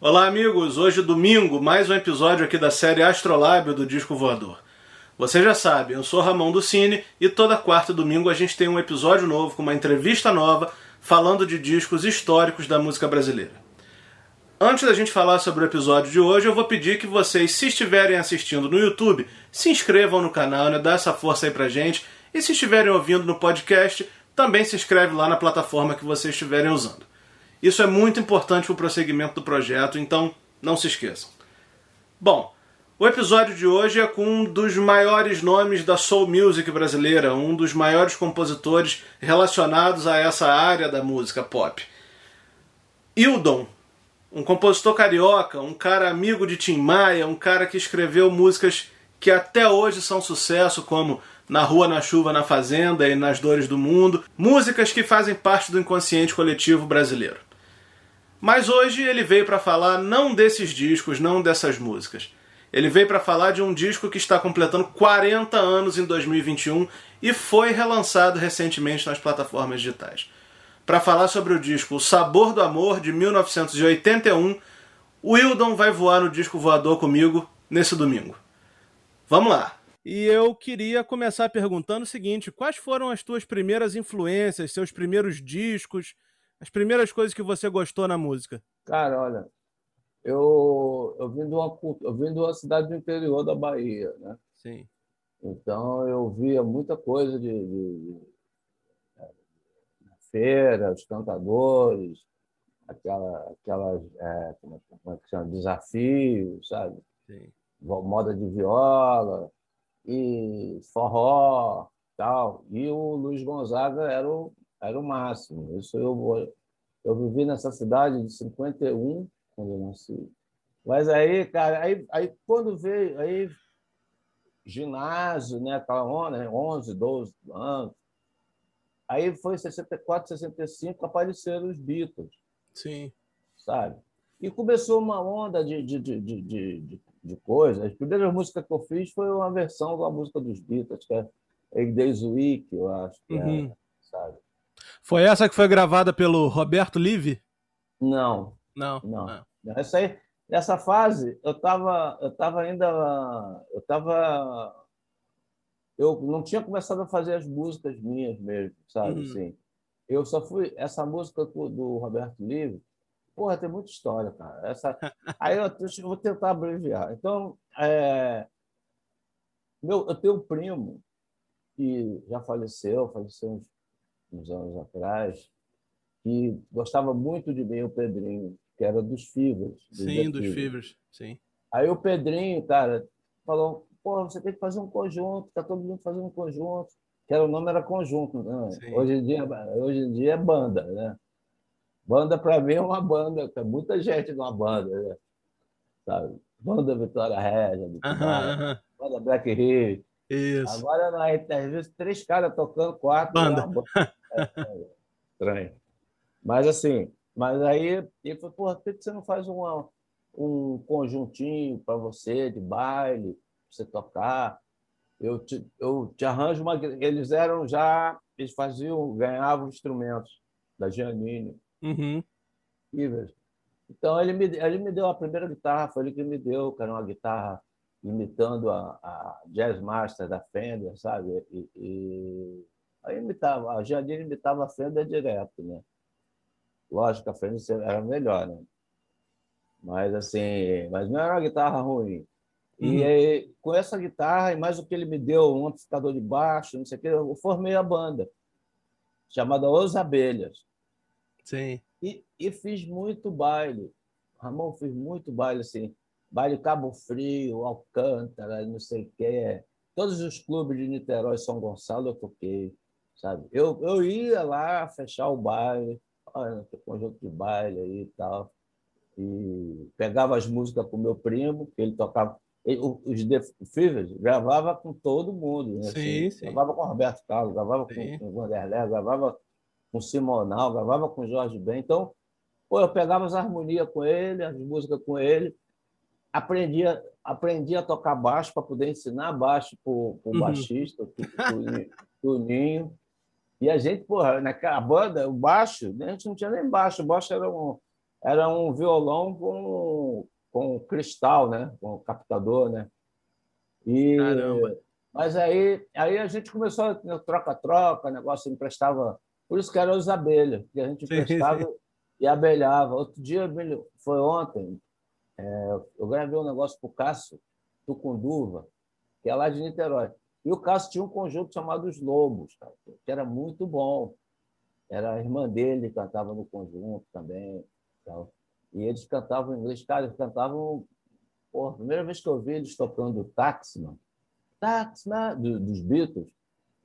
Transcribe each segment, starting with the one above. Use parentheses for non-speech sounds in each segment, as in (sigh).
Olá, amigos! Hoje, domingo, mais um episódio aqui da série Astrolábio do Disco Voador. Você já sabe, eu sou Ramon do Cine e toda quarta e domingo a gente tem um episódio novo com uma entrevista nova falando de discos históricos da música brasileira. Antes da gente falar sobre o episódio de hoje, eu vou pedir que vocês, se estiverem assistindo no YouTube, se inscrevam no canal, né? Dá essa força aí pra gente. E se estiverem ouvindo no podcast, também se inscreve lá na plataforma que vocês estiverem usando. Isso é muito importante para o prosseguimento do projeto, então não se esqueçam. Bom, o episódio de hoje é com um dos maiores nomes da soul music brasileira, um dos maiores compositores relacionados a essa área da música pop. Hildon, um compositor carioca, um cara amigo de Tim Maia, um cara que escreveu músicas que até hoje são sucesso, como Na Rua, na Chuva, na Fazenda e Nas Dores do Mundo, músicas que fazem parte do inconsciente coletivo brasileiro. Mas hoje ele veio para falar não desses discos, não dessas músicas. Ele veio para falar de um disco que está completando 40 anos em 2021 e foi relançado recentemente nas plataformas digitais. Para falar sobre o disco O Sabor do Amor de 1981, o Wildon vai voar no disco voador comigo nesse domingo. Vamos lá! E eu queria começar perguntando o seguinte: quais foram as tuas primeiras influências, seus primeiros discos? As primeiras coisas que você gostou na música? Cara, olha, eu, eu, vim de uma, eu vim de uma cidade do interior da Bahia, né? Sim. Então eu via muita coisa de, de, de na feira, os cantadores, aquela, aquelas é, como, é, como é que chama? desafios, sabe? Sim. Moda de viola e forró, tal. E o Luiz Gonzaga era o era o máximo. Isso eu, eu vivi nessa cidade de 51, quando eu nasci. Mas aí, cara, aí, aí quando veio, aí ginásio, né, aquela onda, 11, 12 anos, aí foi 64, 65, apareceram os Beatles. Sim. Sabe? E começou uma onda de, de, de, de, de, de coisas. As primeiras músicas que eu fiz foi uma versão da música dos Beatles, que é Eight Days Week, eu acho que uhum. é, sabe? Foi essa que foi gravada pelo Roberto Live? Não. Não. Não. Ah. Essa aí, nessa fase, eu estava eu tava ainda. Eu estava. Eu não tinha começado a fazer as músicas minhas mesmo, sabe? Uhum. Assim, eu só fui. Essa música do Roberto Live, porra, tem muita história, cara. Essa, (laughs) aí eu, eu vou tentar abreviar. Então, é, meu, eu tenho um primo que já faleceu, faleceu uns uns anos atrás, que gostava muito de mim, o Pedrinho, que era dos Fibras. Sim, dos Fibras, sim. Aí o Pedrinho, cara, falou, pô, você tem que fazer um conjunto, tá todo mundo fazendo um conjunto. Que era, o nome era conjunto, né? Hoje em, dia, hoje em dia é banda, né? Banda, para mim, é uma banda, tem muita gente numa banda, né? sabe? Banda Vitória Regia, uh -huh, banda Black Hill. Isso. Agora, na entrevista, três caras tocando, quatro. Banda. banda. Estranho. Mas assim, mas aí ele falou, porra, por que você não faz uma, um conjuntinho para você de baile, pra você tocar? Eu te, eu te arranjo uma. Eles eram já, eles faziam, ganhavam instrumentos da Giannini. Uhum. Então ele me, ele me deu a primeira guitarra, foi ele que me deu, que era uma guitarra imitando a, a Jazz Master da Fender, sabe? E, e Aí imitava, a Jandira imitava a Fender direto, né? Lógico que a Fender era melhor, né? Mas assim, mas não era uma guitarra ruim. E uhum. aí, com essa guitarra, e mais o que ele me deu, um amplificador de baixo, não sei o que, eu formei a banda, chamada Os Abelhas. Sim. E, e fiz muito baile. Ramon, fiz muito baile, assim. Baile Cabo Frio, Alcântara, não sei o quê. Todos os clubes de Niterói e São Gonçalo eu toquei sabe? Eu, eu ia lá fechar o baile, olha, tem conjunto de baile aí e tal, e pegava as músicas com meu primo, que ele tocava, ele, os The Fevers gravava com todo mundo, né? Sim, assim, sim. Gravava com Roberto Carlos, gravava sim. com, Vanderlei, gravava com Simonal, gravava com Jorge Ben, então pô, eu pegava as harmonias com ele, as músicas com ele, aprendia, aprendia a tocar baixo para poder ensinar baixo para o uhum. baixista, para o Ninho. E a gente, porra, naquela banda, o baixo, né? a gente não tinha nem baixo, o baixo era um, era um violão com, com cristal, né? Com captador, né? E, Caramba! Mas aí, aí a gente começou a troca-troca, negócio emprestava. Por isso que eram os abelhas, que a gente emprestava e abelhava. Outro dia, foi ontem, é, eu gravei um negócio para o Cássio Tucunduva, que é lá de Niterói. E o Cássio tinha um conjunto chamado Os Lobos, cara, que era muito bom. Era a irmã dele cantava no conjunto também. Tal. E eles cantavam em inglês. Cara, eles cantavam. Porra, a primeira vez que eu vi eles tocando Taxman, Taxman, dos Beatles,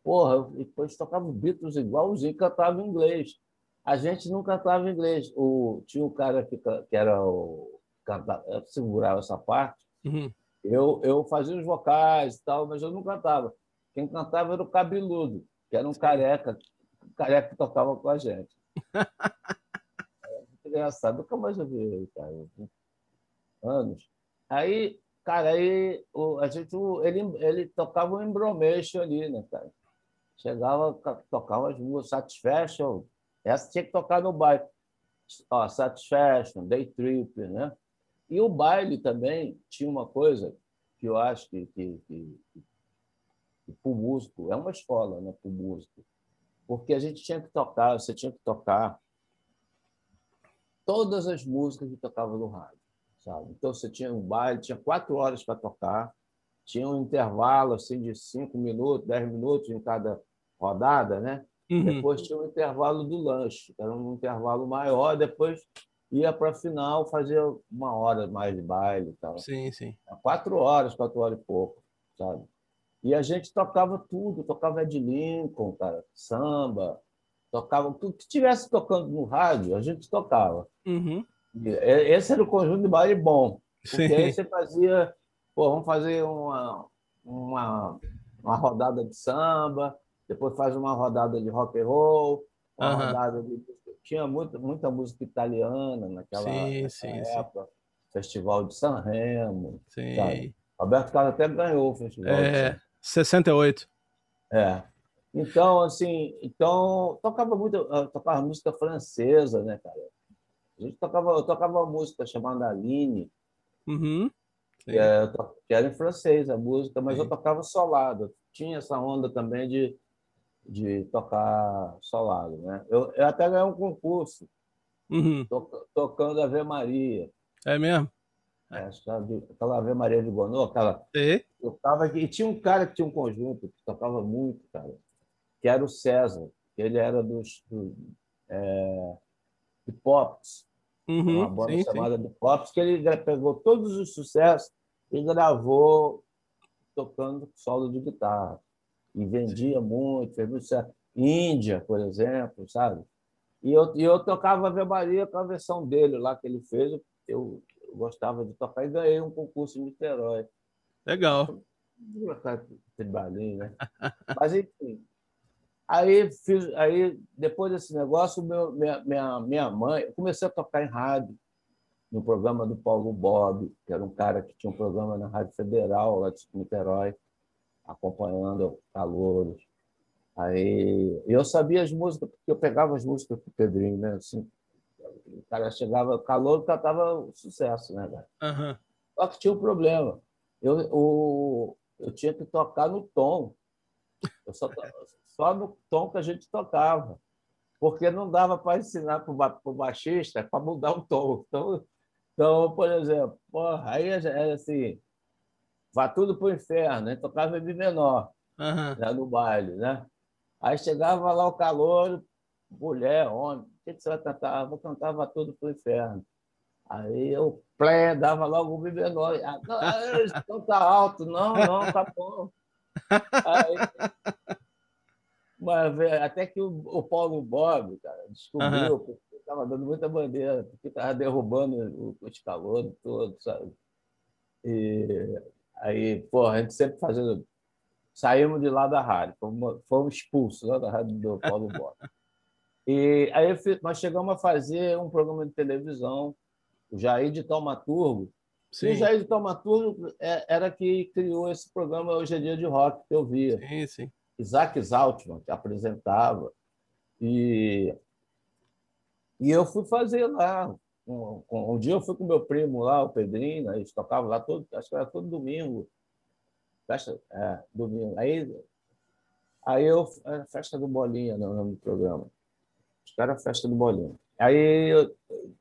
porra, depois tocavam Beatles igualzinho, cantavam em inglês. A gente não cantava inglês. O, tinha um cara que, que era o. Cantava, segurava essa parte. Uhum. Eu, eu fazia os vocais e tal, mas eu não cantava. Quem cantava era o Cabeludo, que era um Sim. careca, careca que tocava com a gente. (laughs) é, engraçado, nunca mais eu vi ele, cara. Anos. Aí, cara, aí o, a gente, ele, ele tocava um embromation ali, né, cara? Chegava, tocava as músicas, Satisfaction. Essa tinha que tocar no baile. Ó, Satisfaction, Day Trip, né? E o baile também tinha uma coisa que eu acho que, que, que, que para o músico, é uma escola né, para o músico, porque a gente tinha que tocar, você tinha que tocar todas as músicas que tocavam no rádio. Sabe? Então você tinha um baile, tinha quatro horas para tocar, tinha um intervalo assim de cinco minutos, dez minutos em cada rodada, né? Uhum. Depois tinha um intervalo do lanche, era um intervalo maior, depois ia para final fazer uma hora mais de baile e tal. Sim, sim. Quatro horas, quatro horas e pouco, sabe? E a gente tocava tudo, tocava Ed Lincoln, cara, samba, tocava tudo que estivesse tocando no rádio, a gente tocava. Uhum. Esse era o conjunto de baile bom, porque sim. aí você fazia, pô, vamos fazer uma, uma, uma rodada de samba, depois faz uma rodada de rock and roll, uma uhum. rodada de tinha muita, muita música italiana naquela, sim, sim, época. Sim. Festival de San Remo. Sim. Sabe? Roberto Carlos até ganhou o festival. É, 68. É. Então, assim, então tocava muito, tocava música francesa, né, cara? A gente tocava, eu tocava uma música chamada Aline, uhum. que, é, que, era em francês a música, mas Sim. eu tocava solado. Tinha essa onda também de de tocar solado. Né? Eu, eu até ganhei um concurso uhum. to, tocando Ave Maria. É mesmo? É, aquela Ave Maria de Gonô, aquela. E? Eu tava e tinha um cara que tinha um conjunto que tocava muito, cara, que era o César. Ele era dos, dos é, de Pops, uhum, uma banda sim, chamada sim. de Pops, que ele pegou todos os sucessos e gravou tocando solo de guitarra e vendia muito, fez muito certo. Índia, por exemplo, sabe? E eu, e eu tocava Ave Maria com a versão dele lá que ele fez, eu, eu gostava de tocar e ganhei um concurso em Niterói. Legal. Tribalinho, né? (laughs) Mas, enfim. Aí, fiz, aí, depois desse negócio, meu, minha, minha, minha mãe... Eu comecei a tocar em rádio, no programa do Paulo Bob, que era um cara que tinha um programa na Rádio Federal, lá de Niterói acompanhando calouros. Aí eu sabia as músicas, porque eu pegava as músicas do Pedrinho, né? Assim, o cara chegava, calor cantava sucesso, né, cara? Uhum. Só que tinha um problema. Eu, o, eu tinha que tocar no tom. Eu só, só no tom que a gente tocava. Porque não dava para ensinar para o baixista para mudar o tom. Então, então, por exemplo, porra, aí é, é assim, Vá tudo para o inferno, né? tocava em menor uhum. né? no baile. Né? Aí chegava lá o calor, mulher, homem, o que, você vai cantar? Vou cantar Vá tudo para o inferno. Aí eu plé, dava logo o mi menor. Ah, não, (laughs) tá alto. Não, não, tá bom. Aí, mas, até que o, o Paulo Bob cara, descobriu, uhum. porque estava dando muita bandeira, porque estava derrubando os calores todos, sabe? E Aí, pô, a gente sempre fazendo. Saímos de lá da rádio, fomos, fomos expulsos lá da rádio do Paulo Bota. E aí nós chegamos a fazer um programa de televisão, o Jair de Taumaturgo. Sim. E o Jair de Taumaturgo é, era que criou esse programa Hoje é Dia de Rock, que eu via. Sim, sim. Isaac Zaltman, que apresentava. E, e eu fui fazer lá um, um, dia eu fui com meu primo lá, o Pedrinho, né, eles tocavam lá todo, acho que era todo domingo. Festa, é, domingo. Aí, aí eu. Era festa do Bolinha, no nome do programa. Acho que era festa do Bolinha. Aí eu,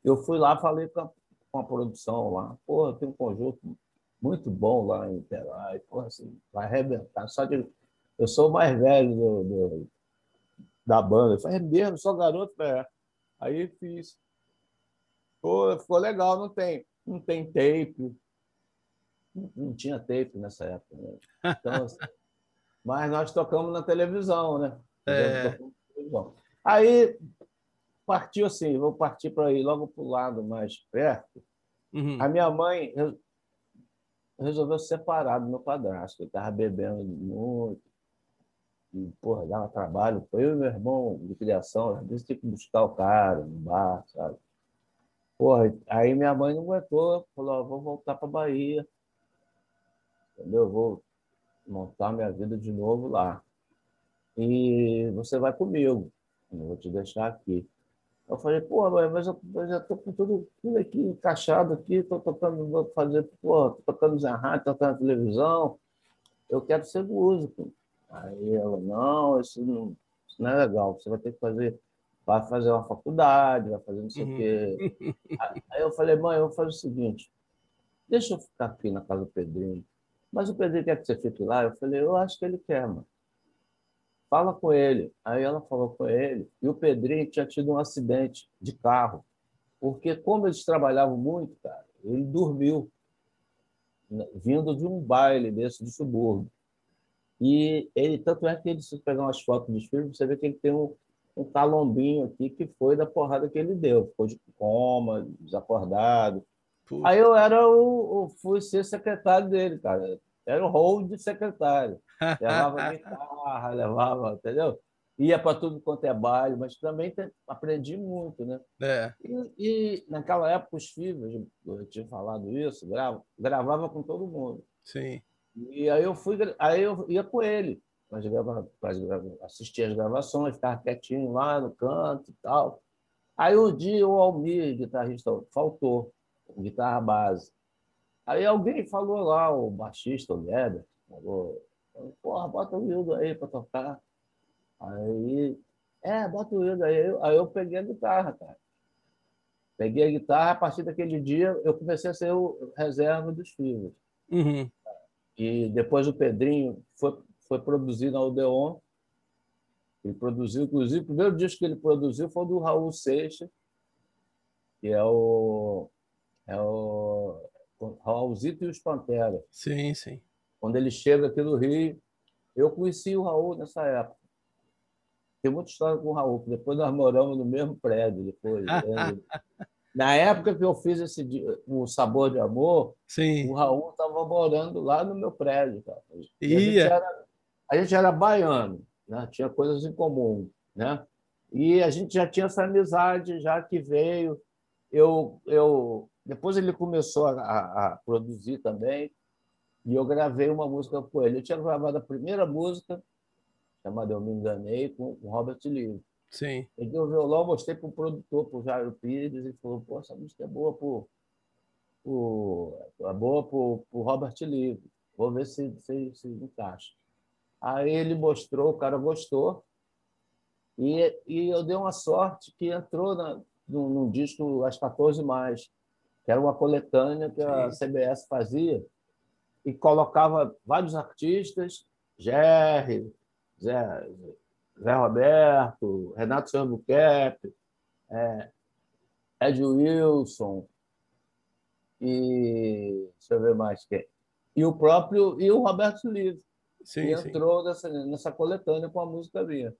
eu fui lá, falei com a, com a produção lá. Pô, tem um conjunto muito bom lá em Niterói. Porra, assim, vai arrebentar. Só de, eu sou o mais velho do, do da banda. Eu falei, é mesmo, sou garoto? É. Aí fiz. Pô, ficou legal, não tem, não tem tape. Não tinha tape nessa época. Né? Então, assim, (laughs) mas nós tocamos na televisão, né? É. Aí partiu assim, vou partir para ir logo para o lado mais perto. Uhum. A minha mãe resolveu se separar do meu padrasto. Ele estava bebendo muito. E, porra, dava trabalho. Foi eu e meu irmão de criação, às vezes tinha que buscar o cara no bar, sabe? Porra, aí minha mãe não aguentou, falou: vou voltar para Bahia. Entendeu? Vou montar minha vida de novo lá. E você vai comigo. Eu vou te deixar aqui. Eu falei, pô, mas eu, eu já estou com tudo, tudo aqui encaixado aqui, estou tocando, vou fazer, pô, tô tocando na rádio, tocando na televisão, eu quero ser músico. Aí ela, não, isso não, isso não é legal, você vai ter que fazer, vai fazer uma faculdade, vai fazer não sei uhum. o quê. Aí eu falei, mãe, eu vou fazer o seguinte, deixa eu ficar aqui na casa do Pedrinho. Mas o Pedrinho quer que você fique lá? Eu falei, eu acho que ele quer, mano fala com ele. Aí ela falou com ele, e o Pedrinho tinha tido um acidente de carro, porque como eles trabalhavam muito, cara, ele dormiu vindo de um baile desse de subúrbio. E ele, tanto é que ele, se pegar umas fotos dos filmes, você vê que ele tem um, um calombinho aqui que foi da porrada que ele deu. Ficou de coma, desacordado. Puta. Aí eu era o, o, fui ser secretário dele, cara. Era o rol de secretário. Levava (laughs) guitarra, levava, entendeu? Ia para tudo quanto é baile, mas também aprendi muito, né? É. E, e, naquela época os filhos, eu tinha falado isso, grava, gravava com todo mundo. Sim. E aí eu fui, aí eu ia com ele, mas assistia as gravações, ficava quietinho lá no canto e tal. Aí um dia o Almir, guitarrista, faltou, guitarra base. Aí alguém falou lá, o baixista, o Leder, falou, porra, bota o Wildo aí para tocar. Aí, é, bota o Wildo aí. Aí eu peguei a guitarra, cara. Peguei a guitarra, a partir daquele dia eu comecei a ser o reserva dos filhos. Uhum. E depois o Pedrinho foi, foi produzido na Odeon. Ele produziu, inclusive, o primeiro disco que ele produziu foi o do Raul Seixas, que é o, é o Raulzito e os Pantera. Sim, sim. Quando ele chega aqui no Rio, eu conheci o Raul nessa época. Tem muita história com o Raul, depois nós moramos no mesmo prédio. Depois, (laughs) né? Na época que eu fiz esse o Sabor de Amor, Sim. o Raul estava morando lá no meu prédio. Cara. E a, gente era, a gente era baiano, né? tinha coisas em comum. Né? E a gente já tinha essa amizade, já que veio. Eu, eu depois ele começou a, a, produzir também, e eu gravei uma música com ele. Eu tinha gravado a primeira música, chamada Eu Me Enganei, com o Robert Lee. Sim. Peguei o violão, mostrei para o produtor, para o Jairo Pires, e falou: Pô, essa música é boa para é boa para o Robert Lee. Vou ver se, se, se encaixa. Aí ele mostrou, o cara gostou. E, e eu dei uma sorte que entrou na, num, num disco às 14 mais que era uma coletânea que a CBS fazia e colocava vários artistas, Jerry, Zé, Zé Roberto, Renato Sambuquerque, é, Ed Wilson e deixa eu ver mais quem. E o próprio e o Roberto Livre, sim, que entrou nessa, nessa coletânea com a música minha.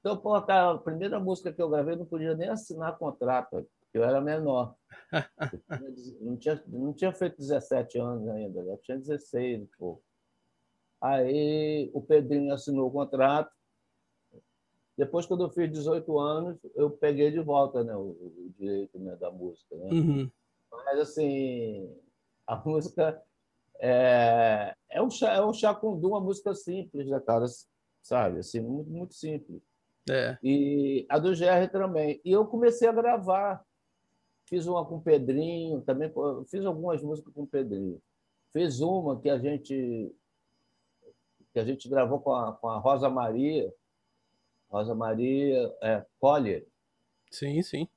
Então, pô, a primeira música que eu gravei não podia nem assinar contrato eu era menor. (laughs) Eu não, tinha, não tinha feito 17 anos ainda, já tinha 16 pô. Aí o Pedrinho assinou o contrato. Depois, quando eu fiz 18 anos, eu peguei de volta né, o, o direito né, da música. Né? Uhum. Mas, assim, a (laughs) música é, é, um, chá, é um chacundu, uma música simples, né, cara? Sabe? Assim, muito, muito simples. É. E a do GR também. E eu comecei a gravar fiz uma com o Pedrinho, também fiz algumas músicas com o Pedrinho. Fiz uma que a gente que a gente gravou com a, com a Rosa Maria, Rosa Maria é, Collier. Sim, sim.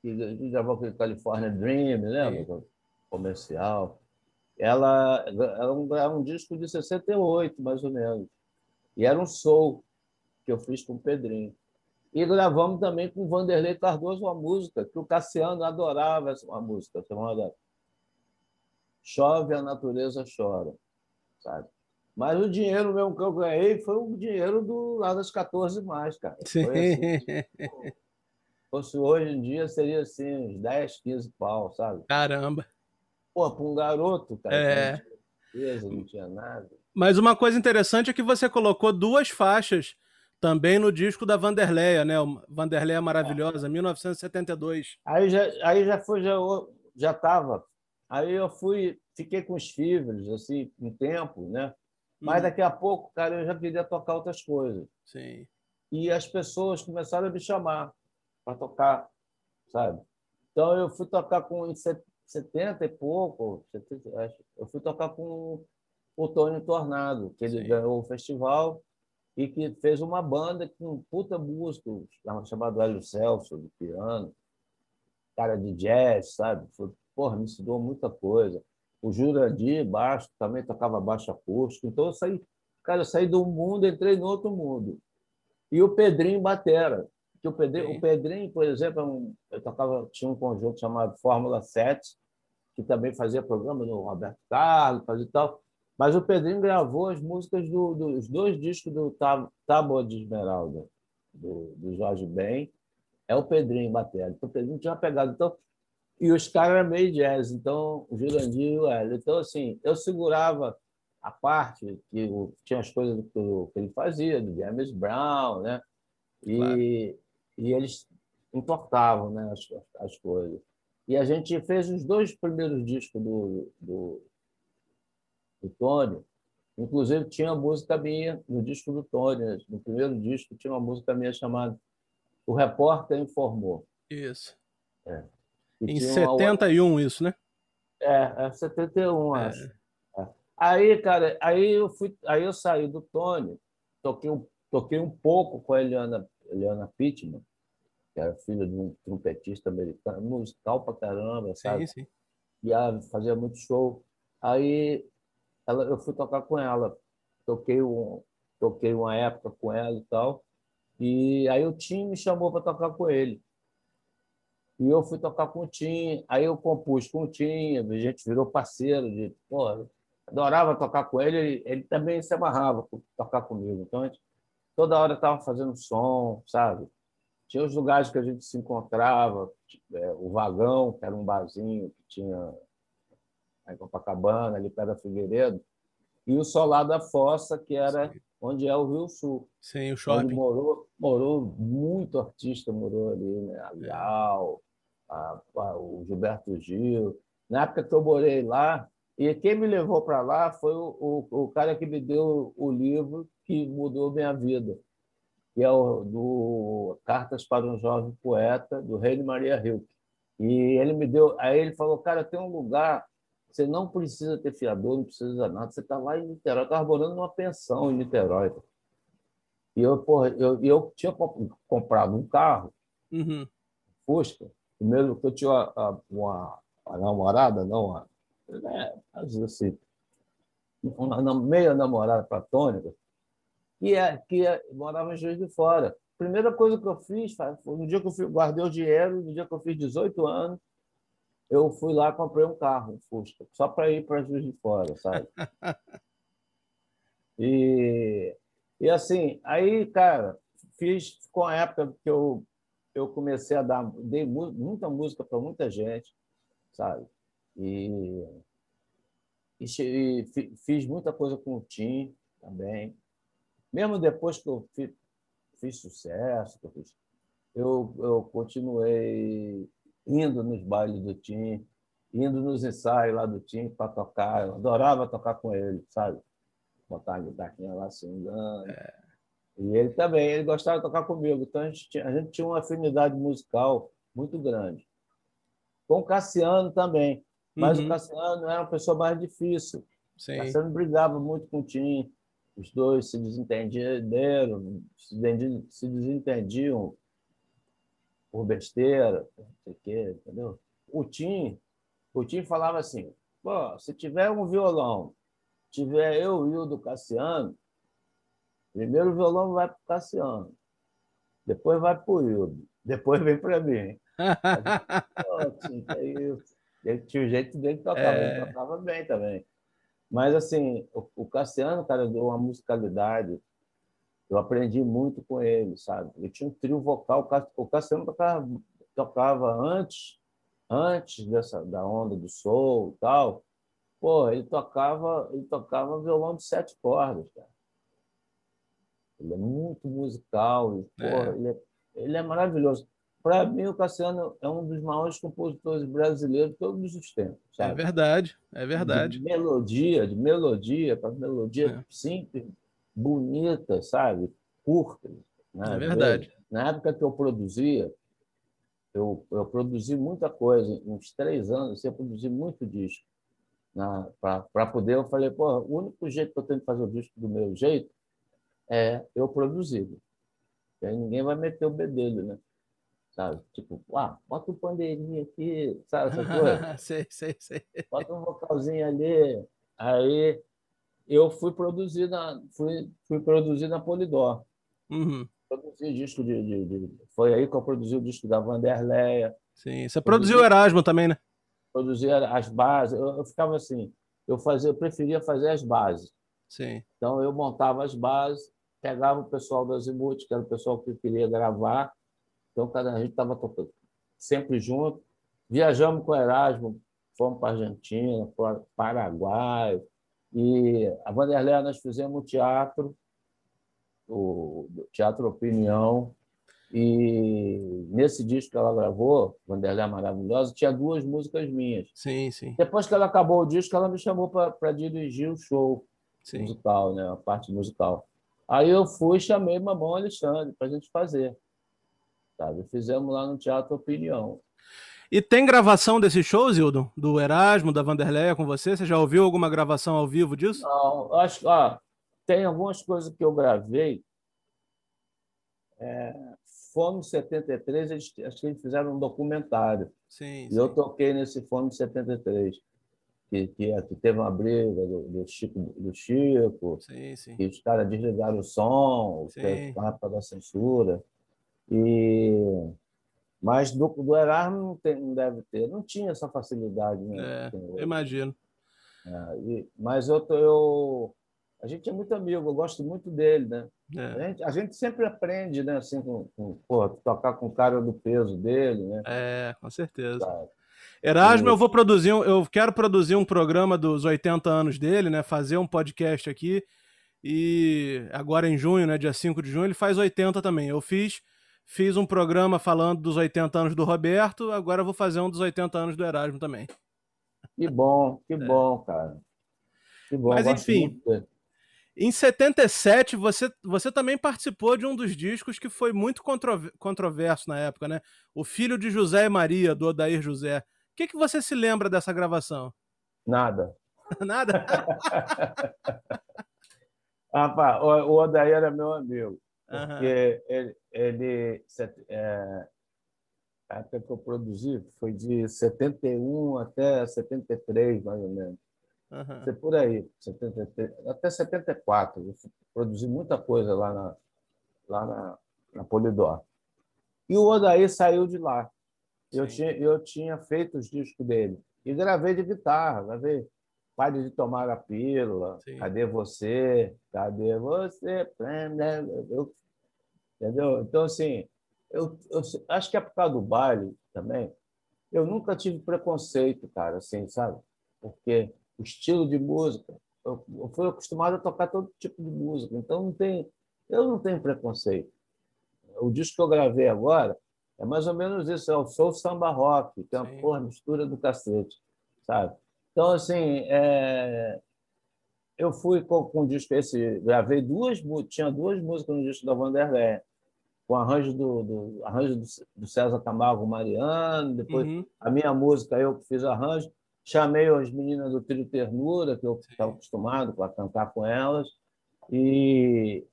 Que gravou com o California Dream, lembra? Sim. Comercial. Ela era um, era um disco de 68, mais ou menos. E era um soul que eu fiz com o Pedrinho. E gravamos também com o Vanderlei Cardoso uma música que o Cassiano adorava, essa uma música chamada Chove, a Natureza Chora. Sabe? Mas o dinheiro mesmo que eu ganhei foi o dinheiro do lá das 14 mais, cara. Foi assim, fosse hoje em dia, seria assim, uns 10, 15 pau, sabe? Caramba. Pô, para um garoto, cara, é. certeza, não tinha nada. Mas uma coisa interessante é que você colocou duas faixas também no disco da Vanderleia, né? Vanderleia Maravilhosa, é. 1972. Aí já, aí já foi, já, já tava. Aí eu fui, fiquei com os fibres, assim, um tempo, né? Mas uhum. daqui a pouco, cara, eu já queria tocar outras coisas. Sim. E as pessoas começaram a me chamar para tocar, sabe? Então eu fui tocar com 70 e pouco, eu fui tocar com o Tony Tornado, que ele Sim. ganhou o festival e que fez uma banda com puta músico chamado Hélio Celso, de piano, cara de jazz, sabe? Porra, me ensinou muita coisa. O Jurandir, baixo, também tocava baixo acústico. Então eu saí, cara, eu saí do mundo, entrei no outro mundo. E o Pedrinho Batera, que o Pedrinho, o Pedrinho, por exemplo, é eu tocava, tinha um conjunto chamado Fórmula 7, que também fazia programa no Roberto Carlos, fazia tal. Mas o Pedrinho gravou as músicas do, dos dois discos do Tábua de Esmeralda, do, do Jorge Ben. É o Pedrinho Batera. Então, o Pedrinho tinha pegado. Então, e os caras eram meio jazz, então o Jurandir e o Hélio. Então, assim, eu segurava a parte que tinha as coisas que, que ele fazia, do James Brown, né? E, claro. E eles importavam né, as, as coisas. E a gente fez os dois primeiros discos do, do, do Tony. Inclusive, tinha uma música minha no disco do Tony. Né? No primeiro disco, tinha uma música minha chamada O Repórter Informou. Isso. É. Em 71, uma... isso, né? É, é 71, é. acho. É. Aí, cara, aí eu, fui, aí eu saí do Tony, toquei um, toquei um pouco com a Eliana, Eliana Pittman, que era filha de um trompetista americano, musical pra caramba, sabe? Sim, sim. E ela fazia muito show. Aí ela, eu fui tocar com ela. Toquei, um, toquei uma época com ela e tal. E aí o Tim me chamou para tocar com ele. E eu fui tocar com o Tim, aí eu compus com o Tim, a gente virou parceiro, de, pô, adorava tocar com ele, ele, ele também se amarrava por tocar comigo. Então, a gente, toda hora estava fazendo som, sabe? Tinha os lugares que a gente se encontrava, é, o Vagão, que era um barzinho que tinha em Copacabana, ali perto da Figueiredo, e o Solar da Fossa, que era Sim. onde é o Rio Sul. Sim, o shopping. Morou, morou muito artista, morou ali, né? A Leal, a, a, o Gilberto Gil. Na época que eu morei lá, e quem me levou para lá foi o, o, o, cara que me deu o livro que mudou minha vida, que é o do Cartas para um Jovem Poeta, do Rei de Maria Hilke. E ele me deu, aí ele falou, cara, tem um lugar, você não precisa ter fiador, não precisa nada, você está lá em Niterói, eu estava morando numa pensão em Niterói. E eu, porra, eu, eu tinha comprado um carro, uhum. Fusca, mesmo que eu tinha uma, uma, uma namorada, não uma, né, assim, uma meia namorada platônica, que, é, que é, morava em Juiz de Fora. Primeira coisa que eu fiz, no dia que eu fui, guardei o dinheiro, no dia que eu fiz 18 anos, eu fui lá e comprei um carro, um Fusca, só para ir para Juiz de Fora, sabe? (laughs) e, e assim, aí, cara, fiz com a época que eu eu comecei a dar, dei muita música para muita gente, sabe? E, e, e, fiz muita coisa com o Tim também. Mesmo depois que eu fiz, fiz sucesso, que eu, fiz, eu, eu continuei indo nos bailes do Tim, indo nos ensaios lá do Tim para tocar. Eu adorava tocar com ele, sabe? Botar a guitarrinha lá se. É. E ele também, ele gostava de tocar comigo. Então a gente tinha, a gente tinha uma afinidade musical muito grande. com o Cassiano também. Mas uhum. o Cassiano era uma pessoa mais difícil. Sim. O Cassiano brigava muito com o Tim. Os dois se desentenderam, se desentendiam por besteira, não sei o quê, entendeu? O Tim, o Tim falava assim, Pô, se tiver um violão, tiver eu e o do Cassiano, primeiro o violão vai para o Cassiano, depois vai para o Hildo, depois vem para mim. (laughs) Tim, é isso. Ele tinha o jeito dele que tocava, é... ele tocava bem também. Mas, assim, o, o Cassiano, cara, deu uma musicalidade. Eu aprendi muito com ele, sabe? Ele tinha um trio vocal. O Cassiano tocava, tocava antes antes dessa da onda do soul e tal, pô, ele tocava, ele tocava violão de sete cordas, cara. Ele é muito musical, e, é. Ele, é, ele é maravilhoso. Para mim, o Cassiano é um dos maiores compositores brasileiros de todos os tempos. Sabe? É verdade, é verdade. De melodia, de melodia, para melodia é. simples, bonita, sabe? Curta. Né? É verdade. Na época que eu produzia, eu, eu produzi muita coisa, uns três anos, eu produzi muito disco. Para poder, eu falei, pô, o único jeito que eu tenho de fazer o disco do meu jeito é eu produzir. E aí ninguém vai meter o bedelho, né? Sabe? Tipo, ah, bota um pandeirinho aqui, sabe essa (laughs) coisa? sei, sei, sei. Bota um vocalzinho ali. Aí eu fui produzir na, fui, fui produzir na Polidor. Uhum produzi disco de, de, de, Foi aí que eu produzi o disco da Vanderleia. Sim, você produziu o Erasmo também, né? Produzi as bases. Eu, eu, ficava assim, eu fazia, eu preferia fazer as bases. Sim. Então eu montava as bases, pegava o pessoal do Azimuth, que era o pessoal que queria gravar. Então cada a gente estava sempre junto. Viajamos com o Erasmo, fomos para a Argentina, para Paraguai. E a Vanderleia nós fizemos um teatro o Teatro Opinião. E nesse disco que ela gravou, Vanderlei Maravilhosa, tinha duas músicas minhas. Sim, sim. Depois que ela acabou o disco, ela me chamou para dirigir o show sim. musical, né? a parte musical. Aí eu fui e chamei Mamão Alexandre para a gente fazer. Sabe? Fizemos lá no Teatro Opinião. E tem gravação desses shows, Hildo? Do Erasmo, da Vanderleia com você? Você já ouviu alguma gravação ao vivo disso? Não, acho que tem algumas coisas que eu gravei. É, Fome 73, eles, acho que eles fizeram um documentário. Sim, e sim. eu toquei nesse Fome 73, que, que, é, que teve uma briga do, do Chico, do Chico sim, sim. que os caras desligaram o som, que para da censura. E mas do, do Erasmo não, tem, não deve ter, não tinha essa facilidade. Né? É, eu imagino. É, e, mas eu, eu a gente é muito amigo, eu gosto muito dele, né? É. A, gente, a, gente, sempre aprende, né? Assim, com, com porra, tocar com o cara do peso dele, né? É, com certeza. Tá. Erasmo, eu vou produzir, eu quero produzir um programa dos 80 anos dele, né? Fazer um podcast aqui. E agora em junho, né? Dia 5 de junho, ele faz 80 também. Eu fiz, fiz um programa falando dos 80 anos do Roberto, agora vou fazer um dos 80 anos do Erasmo também. Que bom, que (laughs) é. bom, cara. Que bom. Mas enfim. Em 77, você, você também participou de um dos discos que foi muito controverso na época, né? O Filho de José e Maria, do Odair José. O que, que você se lembra dessa gravação? Nada. (laughs) Nada? (laughs) Rapaz, o Odair era meu amigo. Porque uhum. ele, ele é, a época que eu produzi foi de 71 até 73, mais ou menos. Uhum. por aí, 73, até 74. Eu produzi muita coisa lá na, lá na, na Polidor. E o Odaí saiu de lá. Eu tinha, eu tinha feito os discos dele. E gravei de guitarra, gravei Pare de Tomar a Pílula, Sim. Cadê Você? Cadê Você? Eu, entendeu? Então, assim, eu, eu acho que é por causa do baile também. Eu nunca tive preconceito, cara, assim, sabe? Porque o estilo de música. Eu, eu fui acostumado a tocar todo tipo de música, então não tem, eu não tenho preconceito. O disco que eu gravei agora é mais ou menos isso, é o Soul Samba Rock, que é uma porra, mistura do cacete, sabe? Então, assim, é... eu fui com, com o disco esse, gravei duas, tinha duas músicas no disco da Vanderlei. com arranjo do, do arranjo do, do, César Camargo Mariano, depois uhum. a minha música eu que fiz arranjo, chamei as meninas do Trio Ternura, que eu estava acostumado a cantar com elas, e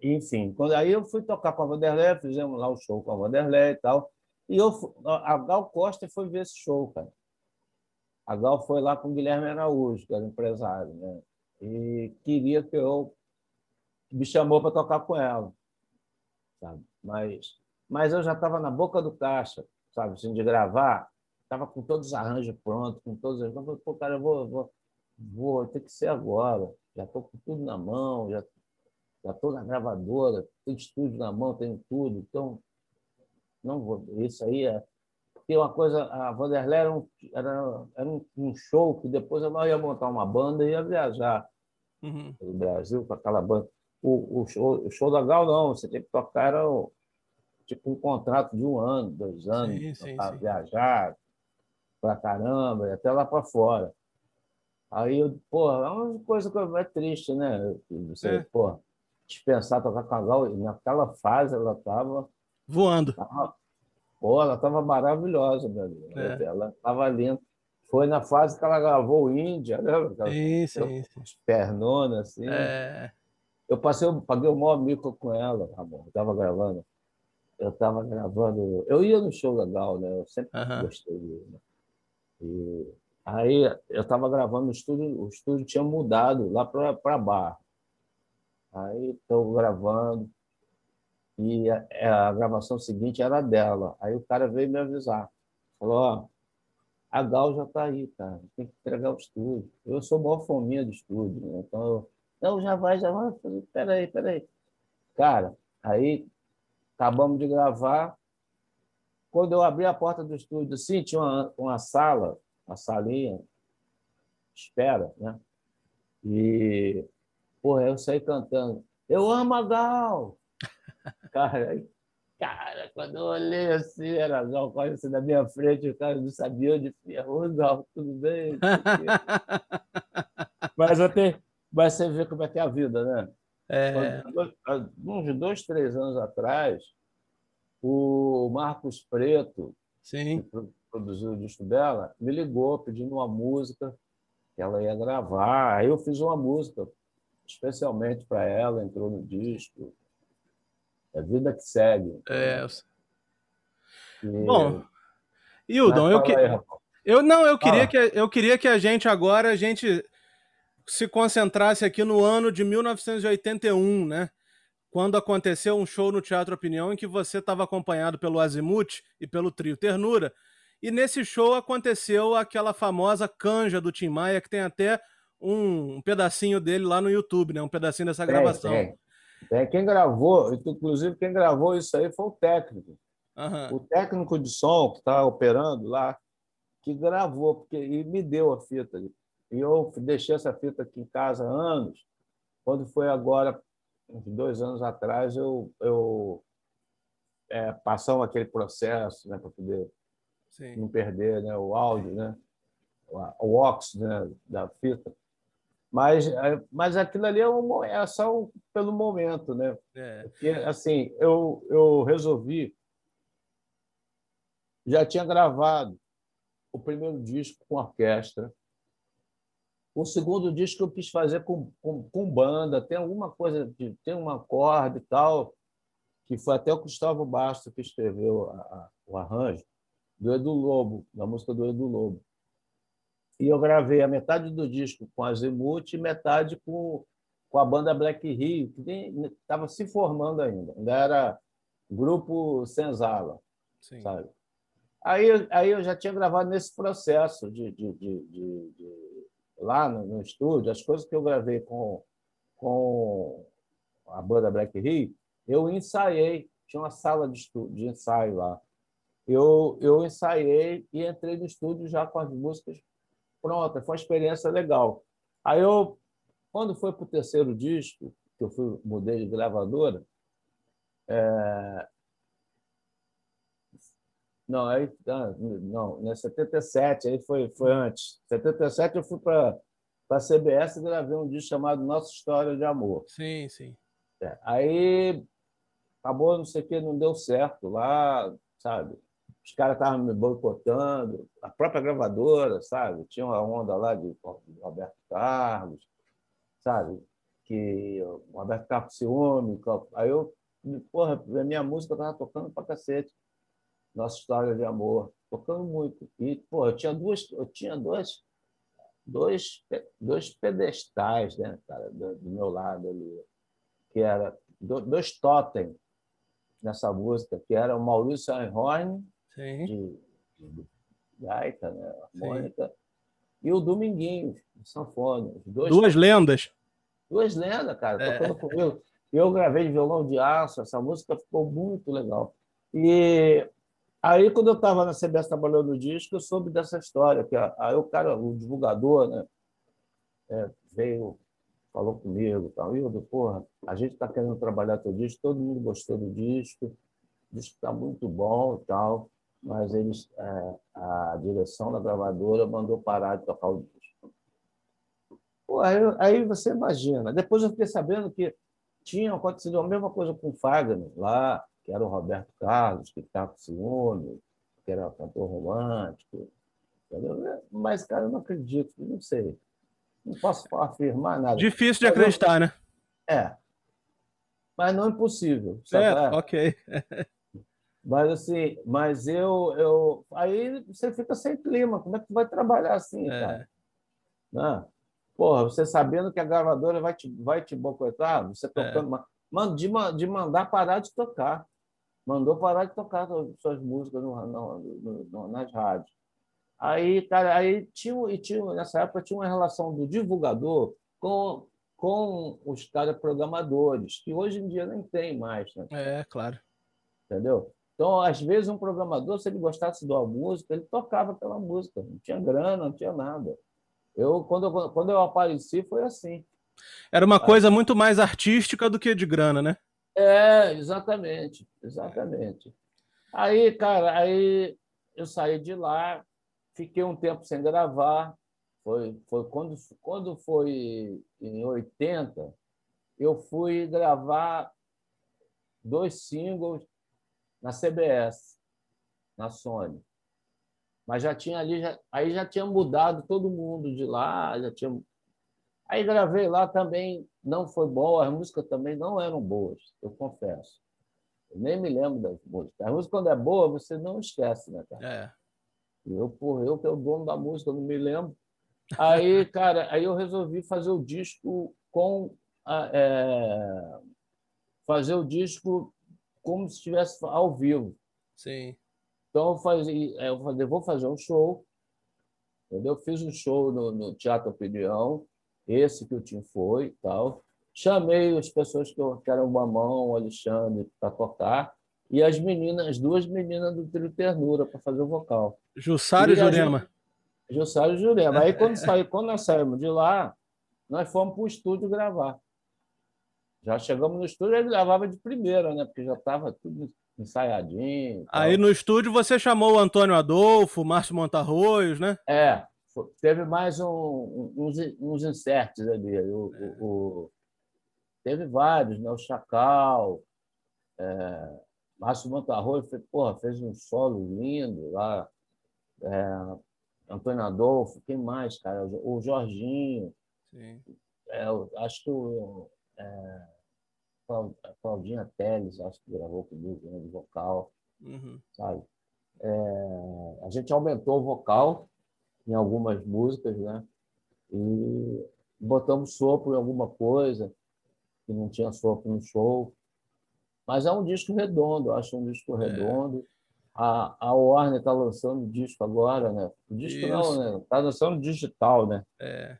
enfim, quando aí eu fui tocar com a Vanderlei, fizemos lá o show com a Vanderlei e tal, e eu, a Gal Costa foi ver esse show, cara. A Gal foi lá com o Guilherme Araújo, que era empresário, né? E queria que eu me chamou para tocar com ela, sabe? Mas, mas eu já estava na boca do caixa, sabe? Assim, de gravar, estava com todos os arranjos prontos, com todos os. Eu falei, pô, cara, eu vou, vou, vou ter que ser agora. Já estou com tudo na mão, já estou na gravadora, tem estúdio na mão, tem tudo. Então, não vou. Isso aí é. Tem uma coisa, a Vanderlei era, um, era, era um, show que depois eu ia montar uma banda e ia viajar uhum. pelo Brasil com aquela banda. O, o, show, o show da Gal, não, você tem que tocar, era tipo um contrato de um ano, dois anos, sim. viajar para caramba, e até lá para fora. Aí, porra, é uma coisa que é triste, né? Você, é. porra, dispensar tocar com a Gal, naquela fase ela estava. Voando. Tava, pô, ela estava maravilhosa, meu amigo. É. Ela estava linda. Foi na fase que ela gravou o Índia, lembra? Sim, sim. Pernona, assim. É. Eu passei, eu paguei o maior mico com ela, amor. Eu estava gravando. Eu estava gravando. Eu ia no show legal, né? Eu sempre uh -huh. gostei dele. Né? E aí eu estava gravando no estúdio, o estúdio tinha mudado lá para Barra. Aí estou gravando e a, a, gravação seguinte era dela. Aí o cara veio me avisar. Falou, ó, a Gal já está aí, cara. Tem que entregar o estúdio. Eu sou maior fominha do estúdio, né? então eu, não, já vai, já vai. Falei, peraí, peraí. Cara, aí acabamos de gravar. Quando eu abri a porta do estúdio, assim, tinha uma, uma sala, uma salinha, espera, né? E Porra, eu saí cantando. Eu amo a Gal! Cara, cara, quando eu olhei assim, era Gal assim na minha frente, o cara não sabia onde ia. Ô, Gal, tudo bem? (laughs) mas, até, mas você vê como é que é a vida, né? É... Uns dois, três anos atrás, o Marcos Preto, Sim. que produziu o disco dela, me ligou pedindo uma música que ela ia gravar. Aí eu fiz uma música especialmente para ela, entrou no disco. É vida que segue. É. E... Bom, Hildon, eu, que... eu não, eu queria, que, eu queria que a gente agora a gente se concentrasse aqui no ano de 1981, né? Quando aconteceu um show no Teatro Opinião em que você estava acompanhado pelo Azimuth e pelo Trio Ternura. E nesse show aconteceu aquela famosa canja do Tim Maia, que tem até um, um, pedacinho dele lá no YouTube, né? Um pedacinho dessa gravação. É, é. Quem gravou, inclusive quem gravou isso aí foi o técnico. Uhum. O técnico de som que está operando lá, que gravou, porque e me deu a fita. E eu deixei essa fita aqui em casa há anos. Quando foi agora, uns dois anos atrás, eu, eu é, passamos aquele processo né, para poder Sim. não perder né, o áudio, né, o ox né, da fita. Mas, é, mas aquilo ali é, um, é só pelo momento, né? É. Porque, assim, eu, eu resolvi. Já tinha gravado o primeiro disco com orquestra. O segundo disco eu quis fazer com, com, com banda. Tem alguma coisa, de, tem uma corda e tal, que foi até o Gustavo Bastos que escreveu a, a, o arranjo, do Edu Lobo, da música do Edu Lobo e eu gravei a metade do disco com a Azimuth e metade com, com a banda Black Rio, que estava se formando ainda. Ainda era grupo Senzala, Sim. sabe? Aí, aí eu já tinha gravado nesse processo de, de, de, de, de lá no, no, estúdio, as coisas que eu gravei com, com a banda Black Rio, eu ensaiei, tinha uma sala de, estúdio, de ensaio lá. Eu, eu ensaiei e entrei no estúdio já com as músicas Pronto, foi uma experiência legal. Aí eu, quando foi para o terceiro disco, que eu fui, mudei de gravadora, é... não, aí, ah, não, não é 77, aí foi, foi antes. 77 eu fui para a CBS e gravei um disco chamado Nossa História de Amor. Sim, sim. É, aí acabou, não sei o que, não deu certo lá, sabe? Os caras estavam me boicotando, a própria gravadora, sabe? Tinha uma onda lá de Roberto Carlos, sabe? Que o Roberto Carlos ciúme. Aí eu, porra, a minha música estava tocando pra cacete. Nossa história de amor, tocando muito. E, pô, eu tinha duas, eu tinha dois, dois, dois pedestais, né, cara, do, do meu lado ali, que era dois totem nessa música, que era o Maurício Einhorn, de, de gaita, né, harmônica, Sim. e o Dominguinho, de sanfone. Dois, Duas lendas. Duas lendas, cara, é. tocando comigo. Eu gravei de violão de aço, essa música ficou muito legal. E aí, quando eu estava na CBS trabalhando no disco, eu soube dessa história, que aí o cara, o divulgador, né, é, veio falou comigo, tal, Hildo, porra, a gente está querendo trabalhar teu disco, todo mundo gostou do disco, o disco está muito bom e tal, mas eles, é, a direção da gravadora mandou parar de tocar o disco. Pô, aí, aí, você imagina. Depois eu fiquei sabendo que tinha acontecido a mesma coisa com o Fagner, lá, que era o Roberto Carlos, que estava com ciúme, que era cantor romântico. Entendeu? Mas, cara, eu não acredito, não sei. Não posso afirmar nada. Difícil de acreditar, né? É. Mas não impossível. Sabe? É, ok. (laughs) mas assim, mas eu, eu. Aí você fica sem clima. Como é que tu vai trabalhar assim, é. cara? Né? Porra, você sabendo que a gravadora vai te, vai te boicotar, você é. tocando. É. Mano, de, de mandar parar de tocar. Mandou parar de tocar suas músicas no, no, no, nas rádios. Aí, cara, aí tinha, e tinha, nessa época tinha uma relação do divulgador com, com os caras programadores, que hoje em dia nem tem mais. Né? É, claro. Entendeu? Então, às vezes, um programador, se ele gostasse de uma música, ele tocava aquela música. Não tinha grana, não tinha nada. Eu, quando, eu, quando eu apareci, foi assim. Era uma coisa muito mais artística do que de grana, né? É, exatamente. Exatamente. Aí, cara, aí eu saí de lá, Fiquei um tempo sem gravar. Foi, foi quando, quando foi em 80, eu fui gravar dois singles na CBS, na Sony. Mas já tinha ali, já, aí já tinha mudado todo mundo de lá, já tinha. Aí gravei lá também, não foi bom, as músicas também não eram boas, eu confesso. Eu nem me lembro das músicas. A música, quando é boa, você não esquece, né, cara? É. Eu, porra, eu que é o dono da música, não me lembro. Aí, (laughs) cara, aí eu resolvi fazer o disco com. É, fazer o disco como se estivesse ao vivo. Sim. Então eu, fazia, é, eu falei, vou fazer um show. Entendeu? Eu fiz um show no, no Teatro Opinião, esse que o Tim foi e tal. Chamei as pessoas que, eu, que eram o Mamão, o Alexandre, para tocar e as meninas, as duas meninas do Trio Ternura para fazer o vocal. Jussara e Jurema. Jussara e Jurema. Aí quando, (laughs) saí, quando nós saímos de lá, nós fomos para o estúdio gravar. Já chegamos no estúdio, ele gravava de primeira, né? Porque já estava tudo ensaiadinho. Aí no estúdio você chamou o Antônio Adolfo, o Márcio Montarroios, né? É, teve mais um, uns, uns inserts ali. O, é. o, o, teve vários, né? O Chacal, é, Márcio Montarroio fez, porra, fez um solo lindo lá. É, Antônio Adolfo, quem mais, cara? O Jorginho. Sim. É, acho que o é, Claudinha Teles, acho que gravou comigo né, de vocal. Uhum. Sabe? É, a gente aumentou o vocal em algumas músicas, né? E botamos sopro em alguma coisa que não tinha sopro no show. Mas é um disco redondo, acho um disco é. redondo. É. A, a Warner está lançando disco agora, né? O disco Isso. não, né? Está lançando digital, né? É.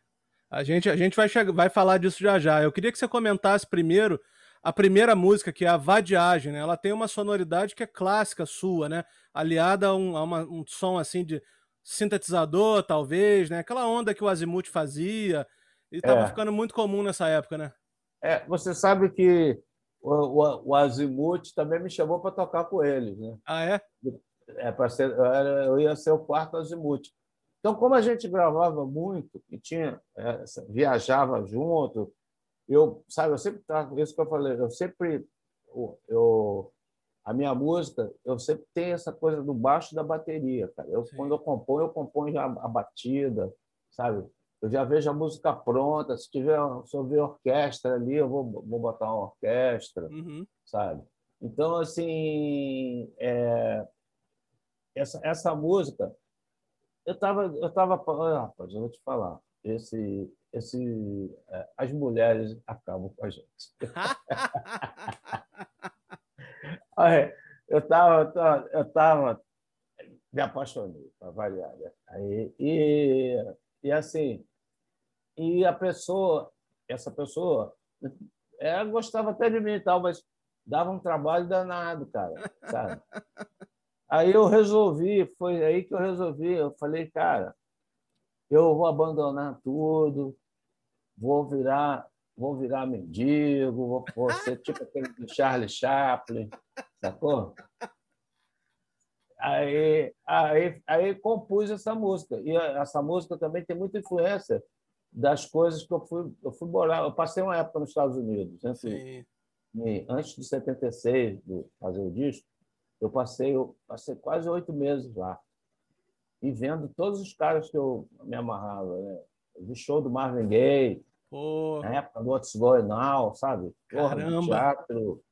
A gente, a gente vai, chegar, vai falar disso já já. Eu queria que você comentasse primeiro a primeira música, que é a Vadiagem, né? Ela tem uma sonoridade que é clássica sua, né? Aliada a um, a uma, um som assim de sintetizador, talvez, né? Aquela onda que o Azimuth fazia. E estava é. ficando muito comum nessa época, né? É, você sabe que o, o, Azimuth também me chamou para tocar com eles. Né? Ah, é? é para ser, eu ia ser o quarto Azimuth. Então, como a gente gravava muito e tinha, é, viajava junto, eu, sabe, eu sempre isso que eu falei, eu sempre eu, a minha música, eu sempre tenho essa coisa do baixo da bateria, cara. Eu, quando eu componho, eu componho já a batida, sabe? Eu já vejo a música pronta. Se tiver, se eu ver orquestra ali, eu vou, vou botar uma orquestra, uhum. sabe? Então, assim, é, essa, essa música, eu estava, eu tava, rapaz, eu vou te falar, esse, esse, é, as mulheres acabam com a gente. (laughs) eu estava, eu estava, me apaixonei, para variar. Né? Aí, e, e assim, e a pessoa, essa pessoa, ela gostava até de mim e tal, mas dava um trabalho danado, cara, sabe? Aí eu resolvi, foi aí que eu resolvi, eu falei, cara, eu vou abandonar tudo, vou virar, vou virar mendigo, vou, vou ser tipo aquele do Charlie Chaplin, sacou? Aí, aí, aí compus essa música. E essa música também tem muita influência das coisas que eu fui, eu fui morar. Eu passei uma época nos Estados Unidos. Assim, antes de 76, de fazer o disco, eu passei, eu passei quase oito meses lá. E vendo todos os caras que eu me amarrava. Né? Vi show do Marvin Gaye, Pô. na época do What's Going Now, sabe? Porra, no teatro,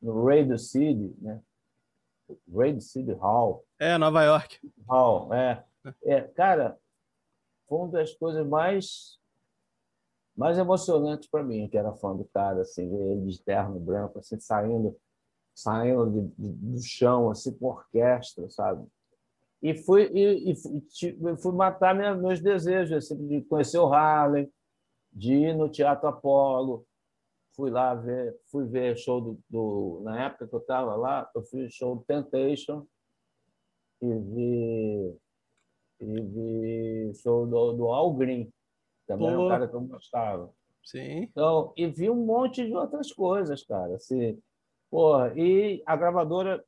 no Radio City, né? Radio City Hall. É, Nova York. Hall, é. é. Cara, foi uma das coisas mais mais emocionante para mim, que era fã do cara, assim, ver ele de terno branco, assim, saindo, saindo de, de, do chão, assim, com orquestra, sabe? E fui, e, e fui matar minha, meus desejos, assim, de conhecer o Harlem, de ir no Teatro Apolo, fui lá ver, fui ver show do, do na época que eu estava lá, eu fui show do Temptation e vi, e vi show do, do Al Green, também Pô. é um cara que eu gostava. Sim. Então, e vi um monte de outras coisas, cara. Assim, porra, e a gravadora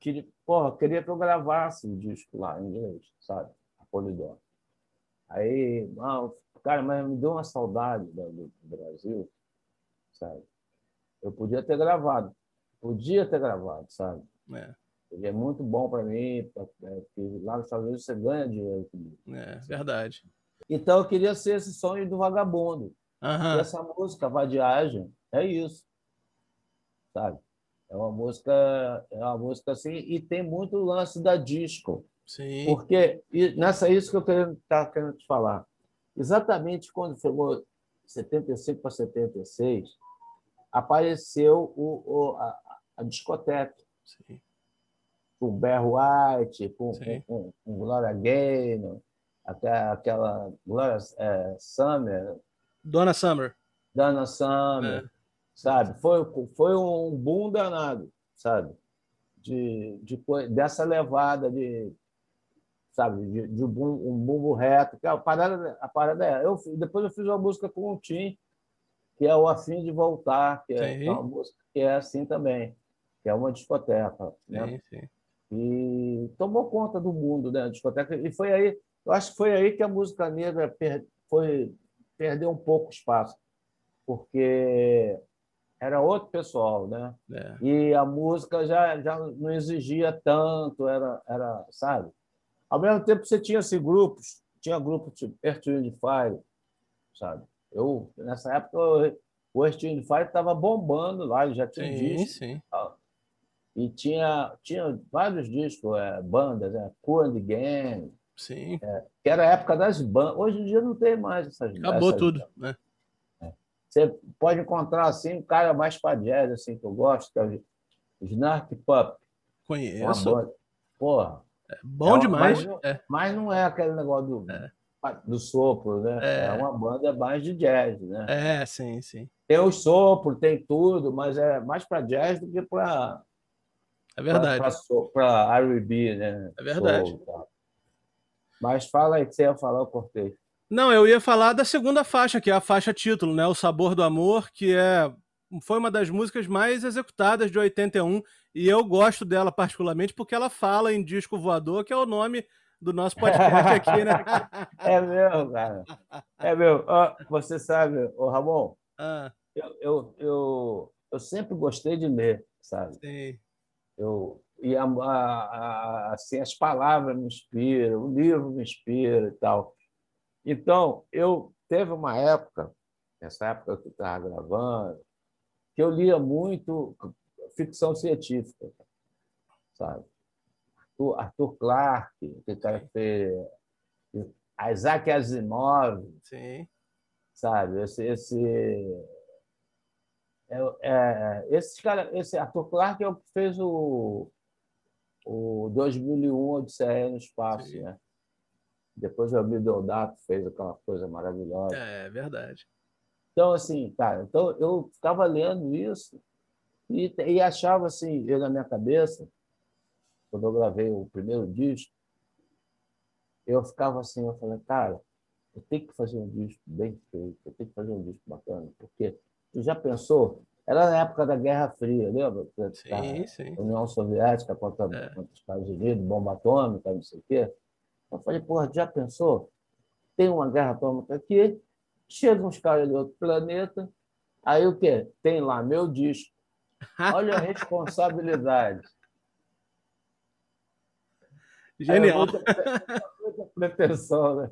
que, porra, queria que eu gravasse o disco lá em inglês, sabe? A Polydor. Aí, não, cara, mas me deu uma saudade do, Brasil, sabe? Eu podia ter gravado, podia ter gravado, sabe? É. Ele é muito bom para mim, porque é, lá nos Estados Unidos você ganha dinheiro comigo. É, verdade. Então eu queria ser esse sonho do vagabundo. Uhum. E essa música, Vadiagem, é isso. Sabe? É uma música, é uma música assim, e tem muito lance da disco. Sim. Porque nessa isso que eu quero tá querendo te falar. Exatamente quando chegou 75 para 76, apareceu o, o a, a, discoteca. Sim. Com Bear White, com, com, com, com Gloria Gaynor, até aquela Gloria é, Summer. Dona Summer. Dona Summer, é. Sabe? Foi, foi um boom danado, sabe? De, de, dessa levada de, sabe, de, de um, um bumbo reto. Que a parada, a parada é. Eu, depois eu fiz uma música com o Tim, que é o Afim de Voltar, que é, é uma música que é assim também, que é uma discoteca. Né? Sim, sim. E tomou conta do mundo, né? A discoteca. E foi aí eu acho que foi aí que a música negra per, foi, perdeu um pouco espaço, porque era outro pessoal, né? É. E a música já, já não exigia tanto, era, era, sabe? Ao mesmo tempo você tinha assim, grupos, tinha grupos tipo Earth, Wind Fire, sabe? Eu, nessa época, o Earth, Wind Fire estava bombando lá, ele já tinha sim, disco. Sim. E tinha, tinha vários discos, é, bandas, né? Cool and Gang, Sim. É, que era a época das bandas. Hoje em dia não tem mais essas Acabou essas tudo, né? Você pode encontrar assim um cara mais para jazz, assim, que eu gosto, que é o Snark Pup. Conheço. Porra. É bom é demais. Mas, é. mas não é aquele negócio do, é. do sopro, né? É. é. uma banda mais de jazz, né? É, sim, sim. Tem o sopro, tem tudo, mas é mais para jazz do que para. É verdade. Para R&B, né? É verdade. Soul, mas fala aí que você ia falar, eu cortei. Não, eu ia falar da segunda faixa, que é a faixa título, né? O Sabor do Amor, que é foi uma das músicas mais executadas de 81 e eu gosto dela particularmente porque ela fala em disco voador, que é o nome do nosso podcast aqui, né? (laughs) é meu, cara. É meu. Você sabe, ô Ramon, ah. eu, eu, eu, eu sempre gostei de ler, sabe? Sim. Eu, e a, a, a, assim, as palavras me inspiram, o livro me inspira e tal. Então, eu teve uma época, nessa época que eu estava gravando, que eu lia muito ficção científica, sabe? Arthur, Clarke, que cara fez Isaac Asimov, Sim. sabe? Esse, esse é, é, esse cara, esse Arthur Clarke é o que fez o o 2001 Odisseia no espaço, Sim. né? Depois o Abel Deodato fez aquela coisa maravilhosa. É, é verdade. Então, assim, cara, então eu ficava lendo isso e, e achava assim, eu na minha cabeça, quando eu gravei o primeiro disco, eu ficava assim, eu falei, cara, eu tenho que fazer um disco bem feito, eu tenho que fazer um disco bacana, porque tu já pensou? Era na época da Guerra Fria, lembra? Sim, sim. União Soviética contra, é. contra, os Estados Unidos, bomba atômica, não sei o quê. Eu falei, porra, já pensou? Tem uma guerra atômica aqui, chegam uns caras de outro planeta, aí o quê? Tem lá meu disco. Olha a (laughs) responsabilidade. Genial. É pretensão, (laughs) né?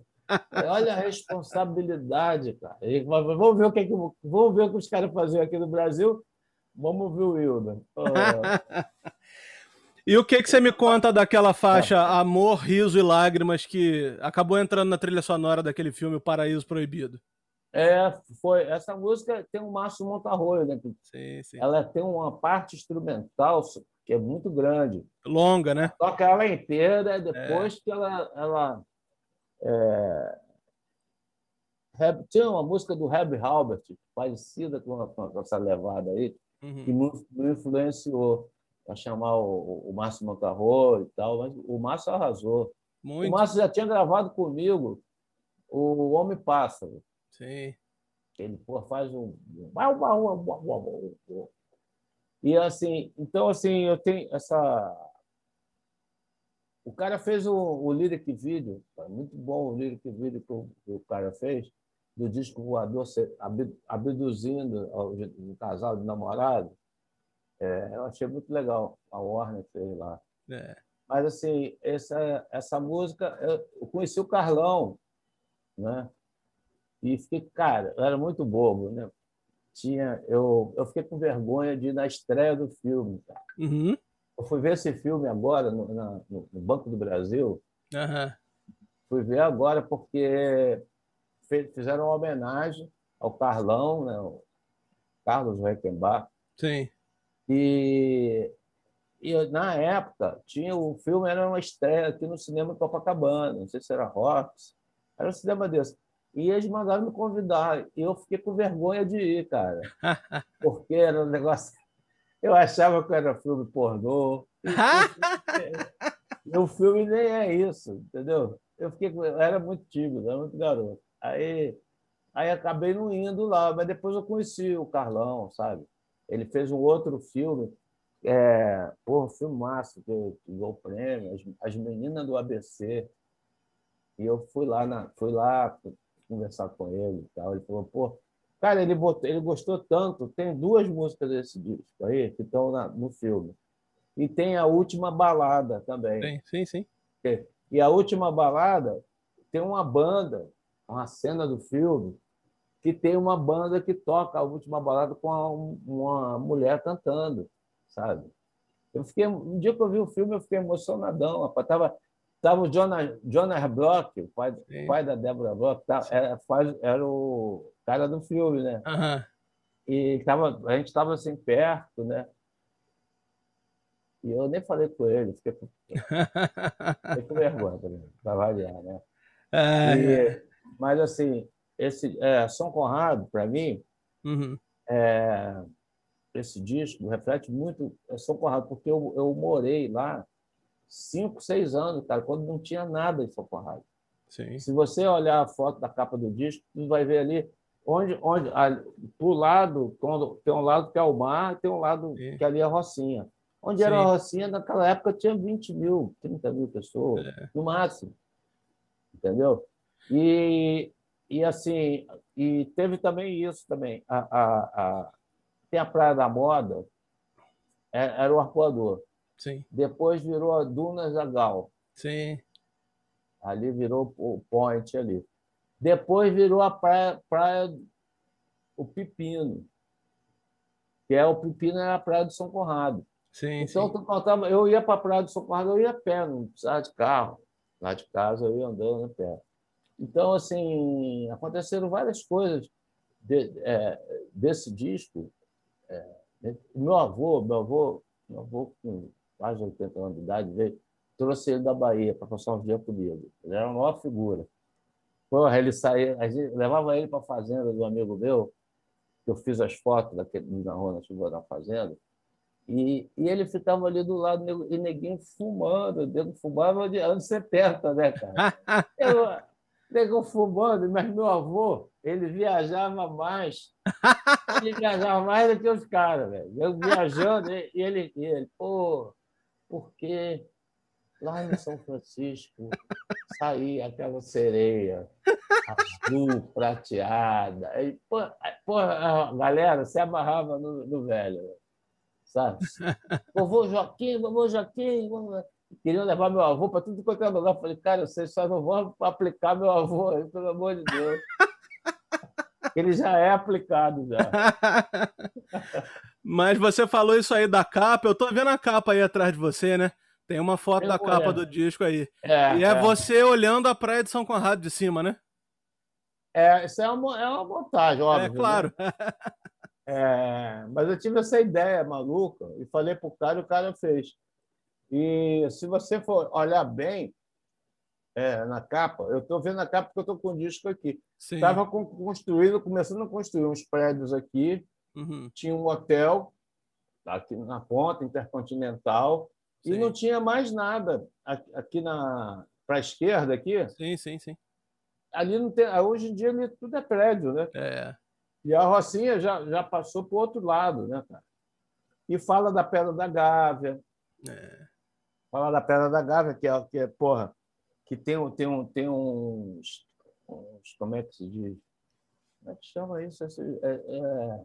Olha a responsabilidade, cara. E, vamos ver o que, é que vamos ver o que os caras faziam aqui no Brasil. Vamos ver o Wilda. Oh. E o que, que você me conta daquela faixa é. Amor, Riso e Lágrimas que acabou entrando na trilha sonora daquele filme O Paraíso Proibido? É, foi. Essa música tem um Márcio Montarroio, né? Sim, sim. Ela tem uma parte instrumental que é muito grande. Longa, né? Toca ela inteira depois é. que ela, ela é... Tinha uma música do Reb Halbert, parecida com, com essa levada aí, uhum. que me, influenciou para chamar o, o Márcio Montarro e tal, mas o Márcio arrasou. Muito. O Márcio já tinha gravado comigo o Homem Pássaro. Sim. Ele pô, faz um. E assim, então assim, eu tenho essa o cara fez o, o lyric video, muito bom o lyric video que o, que o cara fez, do disco voador abduzindo um casal de namorado. É, eu achei muito legal. A Warner fez lá. É. Mas, assim, essa, essa música, eu conheci o Carlão, né? E fiquei, cara, eu era muito bobo, né? Tinha, eu, eu fiquei com vergonha de ir na estreia do filme. Cara. Uhum. Eu fui ver esse filme agora no, na, no Banco do Brasil. Uhum. Fui ver agora porque fizeram uma homenagem ao Carlão, né? o Carlos Reichenbach. Sim. E, e na época tinha o filme era uma estreia aqui no cinema Copacabana, não sei se era Rocks, era um cinema desse. E eles mandaram me convidar. E eu fiquei com vergonha de ir, cara. (laughs) Porque era um negócio eu achava que era filme pornô. (laughs) o filme nem é isso, entendeu? Eu, fiquei, eu era muito tímido, era muito garoto. Aí, aí acabei não indo lá, mas depois eu conheci o Carlão, sabe? Ele fez um outro filme, é, porra, filme massa, que ganhou prêmio, as, as Meninas do ABC. E eu fui lá, na, fui lá conversar com ele e tal. Ele falou, pô, Cara, ele, botou, ele gostou tanto. Tem duas músicas desse disco aí que estão no filme. E tem a última balada também. Sim, sim, sim. E a última balada tem uma banda, uma cena do filme, que tem uma banda que toca a última balada com uma mulher cantando, sabe? Eu fiquei, um dia que eu vi o filme, eu fiquei emocionadão. Rapaz. Tava, tava o Jonas, Jonas Bloch, o pai, pai da Débora Bloch, tá, era, era o cara do filme, né? Uhum. E tava, a gente estava assim perto, né? E eu nem falei com ele, fiquei, (laughs) fiquei com vergonha para variar, né? É, e, é. Mas assim, esse é, São Conrado, para mim, uhum. é, esse disco reflete muito é, São Conrado, porque eu, eu morei lá cinco, seis anos, cara, quando não tinha nada em São Conrado. Sim. Se você olhar a foto da capa do disco, você vai ver ali onde, onde para lado, tem um lado que é o mar, tem um lado Sim. que ali é a Rocinha. Onde Sim. era a Rocinha, naquela época tinha 20 mil, 30 mil pessoas, é. no máximo. Entendeu? E, e assim, e teve também isso também. A, a, a, tem a Praia da Moda, era, era o arpoador. Sim. Depois virou a Duna Zagal. Sim. Ali virou o point ali. Depois virou a praia, praia o Pepino, que é o Pepino era a praia de São Conrado. Sim, então, sim. Eu, eu ia para a praia de São Conrado, eu ia a pé, não precisava de carro. Lá de casa eu ia andando a pé. Então, assim, aconteceram várias coisas de, é, desse disco. É, meu avô, meu avô, meu avô com quase 80 anos de idade, veio, trouxe ele da Bahia para passar uns dias comigo. Ele era uma maior figura. Porra, ele saía, gente levava ele para a fazenda do amigo meu, que eu fiz as fotos daquele, na rua na fazenda, e, e ele ficava ali do lado, e neguinho fumando, nego fumava de anos 70, né, cara? (laughs) Eu, nego fumando, mas meu avô, ele viajava mais. Ele viajava mais do que os caras, velho. Eu viajando, e ele, e ele, pô, porque lá em São Francisco saía aquela sereia azul, prateada. Aí, pô, pô, a galera se amarrava no, no velho, sabe? (laughs) Vovô Joaquim, vovô Joaquim. Vovô... Queriam levar meu avô para tudo quanto é lugar. Eu falei, cara, vocês só não vão aplicar meu avô, aí, pelo amor de Deus. (laughs) Ele já é aplicado já. (laughs) Mas você falou isso aí da capa, eu tô vendo a capa aí atrás de você, né? Tem uma foto eu da capa do disco aí. É, e é, é, você olhando a praia de São Conrado de cima, né? É, isso é uma, é uma montagem, óbvio. É, claro. Né? (laughs) É, mas eu tive essa ideia maluca e falei pro cara e o cara fez. E se você for olhar bem é, na capa, eu estou vendo a capa porque eu estou com o disco aqui. Estava construindo, começando a construir uns prédios aqui, uhum. tinha um hotel aqui na ponta, Intercontinental, sim. e não tinha mais nada aqui na para a esquerda aqui. Sim, sim, sim. Ali não tem, hoje em dia ali tudo é prédio, né? É. E a Rocinha já, já passou para o outro lado, né, cara? E fala da Pedra da Gávea. É. Fala da Pedra da Gávea, que é, que é porra, que tem, tem, um, tem uns, uns. Como é que se diz? Como é que chama isso? É, é,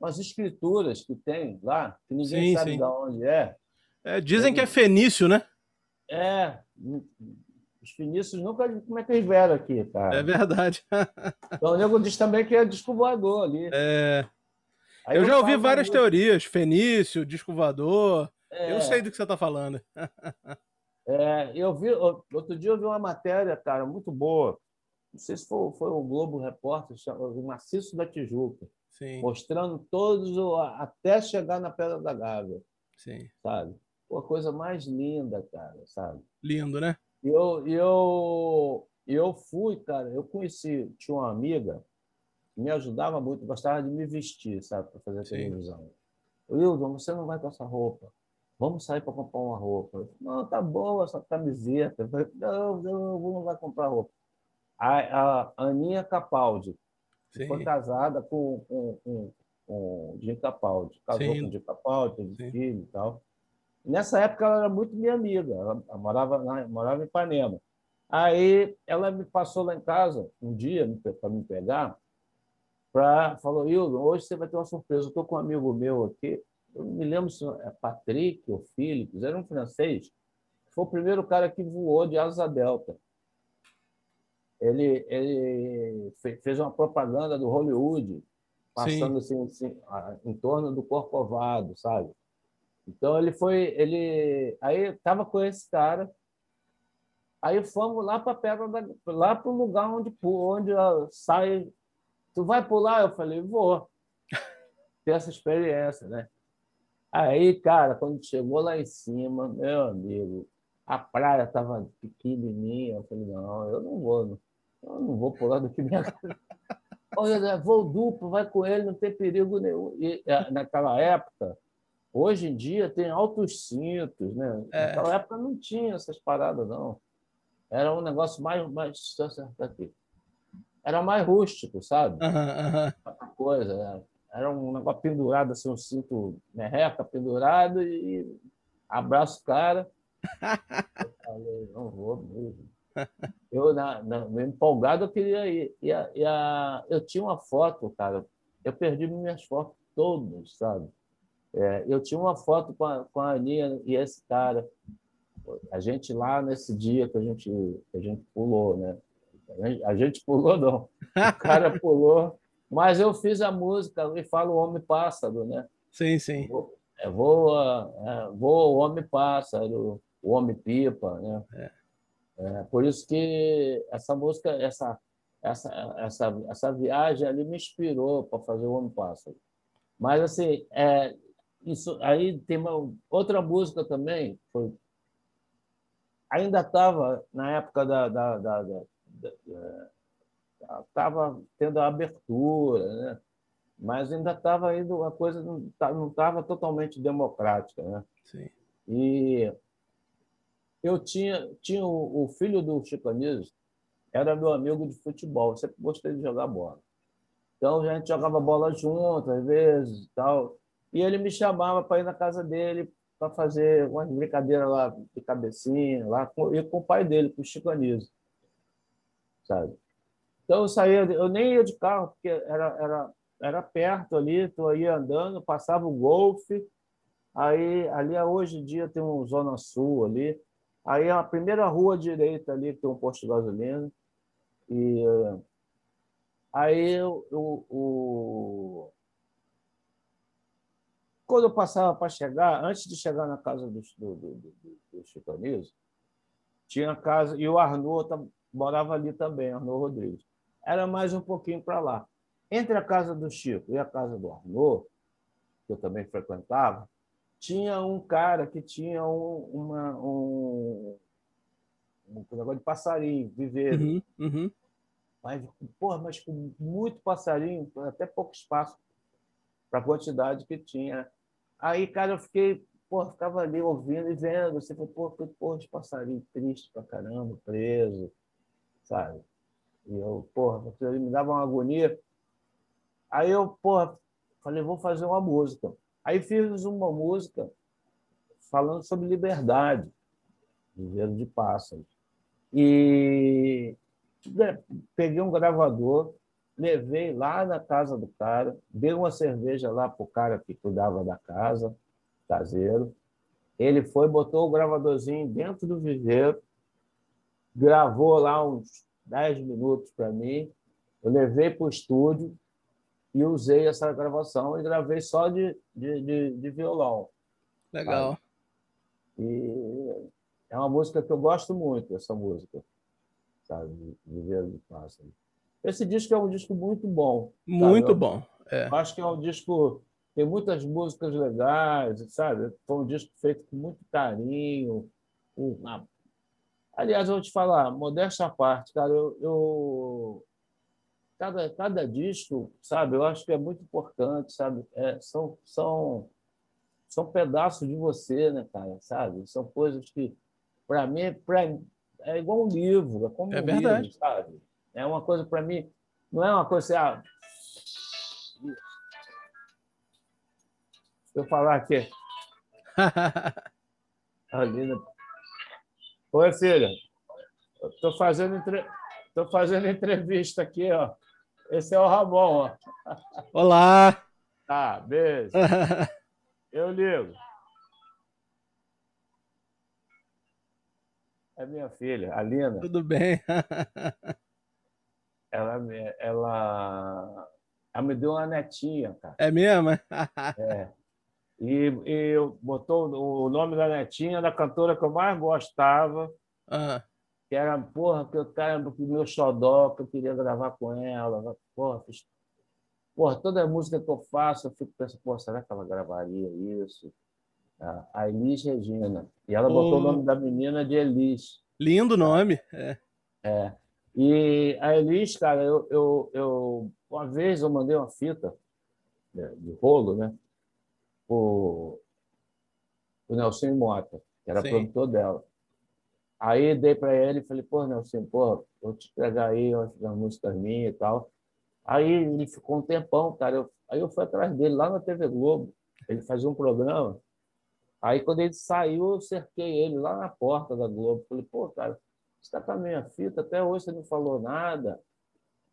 umas escrituras que tem lá, que ninguém sim, sabe sim. de onde é. é dizem que é fenício, né? É. Os fenícios nunca. Como é que eles vieram aqui, cara? É verdade. (laughs) então o nego diz também que é disco voador ali. É. Aí eu já ouvi várias teorias. Fenício, disco voador. É. Eu sei do que você está falando. (laughs) é, eu vi, outro dia eu vi uma matéria, cara, muito boa. Não sei se foi, foi o Globo Repórter, o Maciço da Tijuca. Sim. Mostrando todos, até chegar na Pedra da Gávea. Sim. Sabe? Pô, a coisa mais linda, cara, sabe? Lindo, né? eu, eu, eu fui, cara, eu conheci, tinha uma amiga que me ajudava muito, gostava de me vestir, sabe, para fazer televisão. Wildon, você não vai com essa roupa. Vamos sair para comprar uma roupa. Não, tá boa essa camiseta. Falei, não, não, não vai comprar roupa. A, a Aninha Capaldi Sim. foi casada com, com, com, com o Jim Capaldi. Casou Sim. com o Jim Capaldi, teve filho e tal. Nessa época, ela era muito minha amiga, ela morava, morava em Ipanema. Aí ela me passou lá em casa um dia para me pegar, pra, falou: Hildo, hoje você vai ter uma surpresa. Eu estou com um amigo meu aqui, eu me lembro se é Patrick ou Philips, era um francês, foi o primeiro cara que voou de asa delta. Ele, ele fez uma propaganda do Hollywood, passando assim, assim, em torno do Corcovado, sabe? Então ele foi, ele aí estava com esse cara. Aí fomos lá para pedra da, lá para o lugar onde onde sai. Tu vai pular? Eu falei, vou. (laughs) Ter essa experiência, né? Aí, cara, quando chegou lá em cima, meu amigo, a praia estava pequenininha. Eu falei, não, eu não vou, não. eu não vou pular do que minha (laughs) Olha, voo duplo, vai com ele, não tem perigo nenhum. E naquela época, Hoje em dia tem altos cintos, né? É. Naquela época não tinha essas paradas, não. Era um negócio mais. mais aqui. Era mais rústico, sabe? Uhum, coisa. Né? Era um negócio pendurado, assim, um cinto merreca pendurado e abraço cara. eu falei, não vou mesmo. Eu, na, na, empolgado, eu queria ir. E a, e a, eu tinha uma foto, cara. Eu perdi minhas fotos todas, sabe? É, eu tinha uma foto com a, com a Aninha e esse cara. A gente lá nesse dia que a gente, que a gente pulou, né? A gente pulou, não. O cara pulou. Mas eu fiz a música e falo Homem Pássaro, né? Sim, sim. É, voa, é, voa o Homem Pássaro, o Homem Pipa, né? É. É, por isso que essa música, essa, essa, essa, essa viagem ali me inspirou para fazer o Homem Pássaro. Mas, assim, é, isso, aí tem uma outra música também, foi, ainda estava na época da, da, da, da estava tendo a abertura, né? mas ainda estava indo a coisa não estava totalmente democrática, né? Sim. E eu tinha tinha o, o filho do Chico Anísio, era meu amigo de futebol, sempre gostei de jogar bola. Então a gente jogava bola junto às vezes, tal. E ele me chamava para ir na casa dele para fazer uma brincadeira lá de cabecinha, lá com, e com o pai dele, com o Chico Anísio sabe? Então eu saía, eu nem ia de carro, porque era, era, era perto ali, tu ia andando, passava o golfe, aí ali hoje em dia tem um Zona Sul ali, aí a primeira rua direita ali tem um posto de gasolina, e aí o, quando eu passava para chegar, antes de chegar na casa do, do, do, do, tinha casa, e o Arnaud morava ali também, Arnaud Rodrigues. Era mais um pouquinho para lá. Entre a casa do Chico e a casa do Arnaud, que eu também frequentava, tinha um cara que tinha um, uma, um, um negócio de passarinho, viver. Uhum, uhum. Mas, porra, mas com muito passarinho, até pouco espaço para a quantidade que tinha. Aí, cara, eu fiquei, porra, ficava ali ouvindo e vendo, assim, pô, que porra de passarinho triste pra caramba, preso sabe? E eu, porra, ele me dava uma agonia. Aí eu, porra, falei, vou fazer uma música. Aí fiz uma música falando sobre liberdade, viveiro de pássaros. E peguei um gravador, levei lá na casa do cara, dei uma cerveja lá para o cara que cuidava da casa, caseiro. Ele foi, botou o gravadorzinho dentro do viveiro, gravou lá uns 10 minutos para mim. Eu levei para o estúdio e usei essa gravação e gravei só de, de, de, de violão. Legal. Sabe? E é uma música que eu gosto muito, essa música, sabe? Viver de Pássaro. Esse disco é um disco muito bom. Muito bom. É. Acho que é um disco. Tem muitas músicas legais, sabe? Foi um disco feito com muito carinho, uma Aliás, eu vou te falar, modéstia à parte, cara, eu, eu, cada, cada disco, sabe, eu acho que é muito importante, sabe? É, são, são, são pedaços de você, né, cara, sabe? São coisas que, para mim, pra, é igual um livro, é como é um verdade. livro, sabe? É uma coisa, para mim, não é uma coisa assim, ah, eu falar aqui. (laughs) Né? Oi, filha. Estou fazendo, entre... Tô fazendo entrevista aqui, ó. Esse é o Ramon, ó. Olá! Tá, (laughs) beijo. (laughs) Eu ligo. É minha filha, a Lina. Tudo bem? (laughs) ela, ela, ela me deu uma netinha, cara. É mesmo? é. E, e botou o nome da netinha da cantora que eu mais gostava, uhum. que era, porra, que eu cara, meu xodó, que eu queria gravar com ela. Porra, fiz, porra, toda música que eu faço, eu fico pensando, porra, será que ela gravaria isso? A Elis Regina. E ela botou oh. o nome da menina de Elis. Lindo nome. É. é. E a Elis, cara, eu, eu, eu uma vez eu mandei uma fita de, de rolo, né? O, o Nelson Mota, que era Sim. produtor dela. Aí dei para ele e falei, pô, Nelson, pô, vou te entregar aí umas músicas minhas e tal. Aí ele ficou um tempão, cara. Eu, aí eu fui atrás dele lá na TV Globo. Ele fazia um programa. Aí quando ele saiu, eu cerquei ele lá na porta da Globo. Falei, pô, cara, você está com a minha fita, até hoje você não falou nada.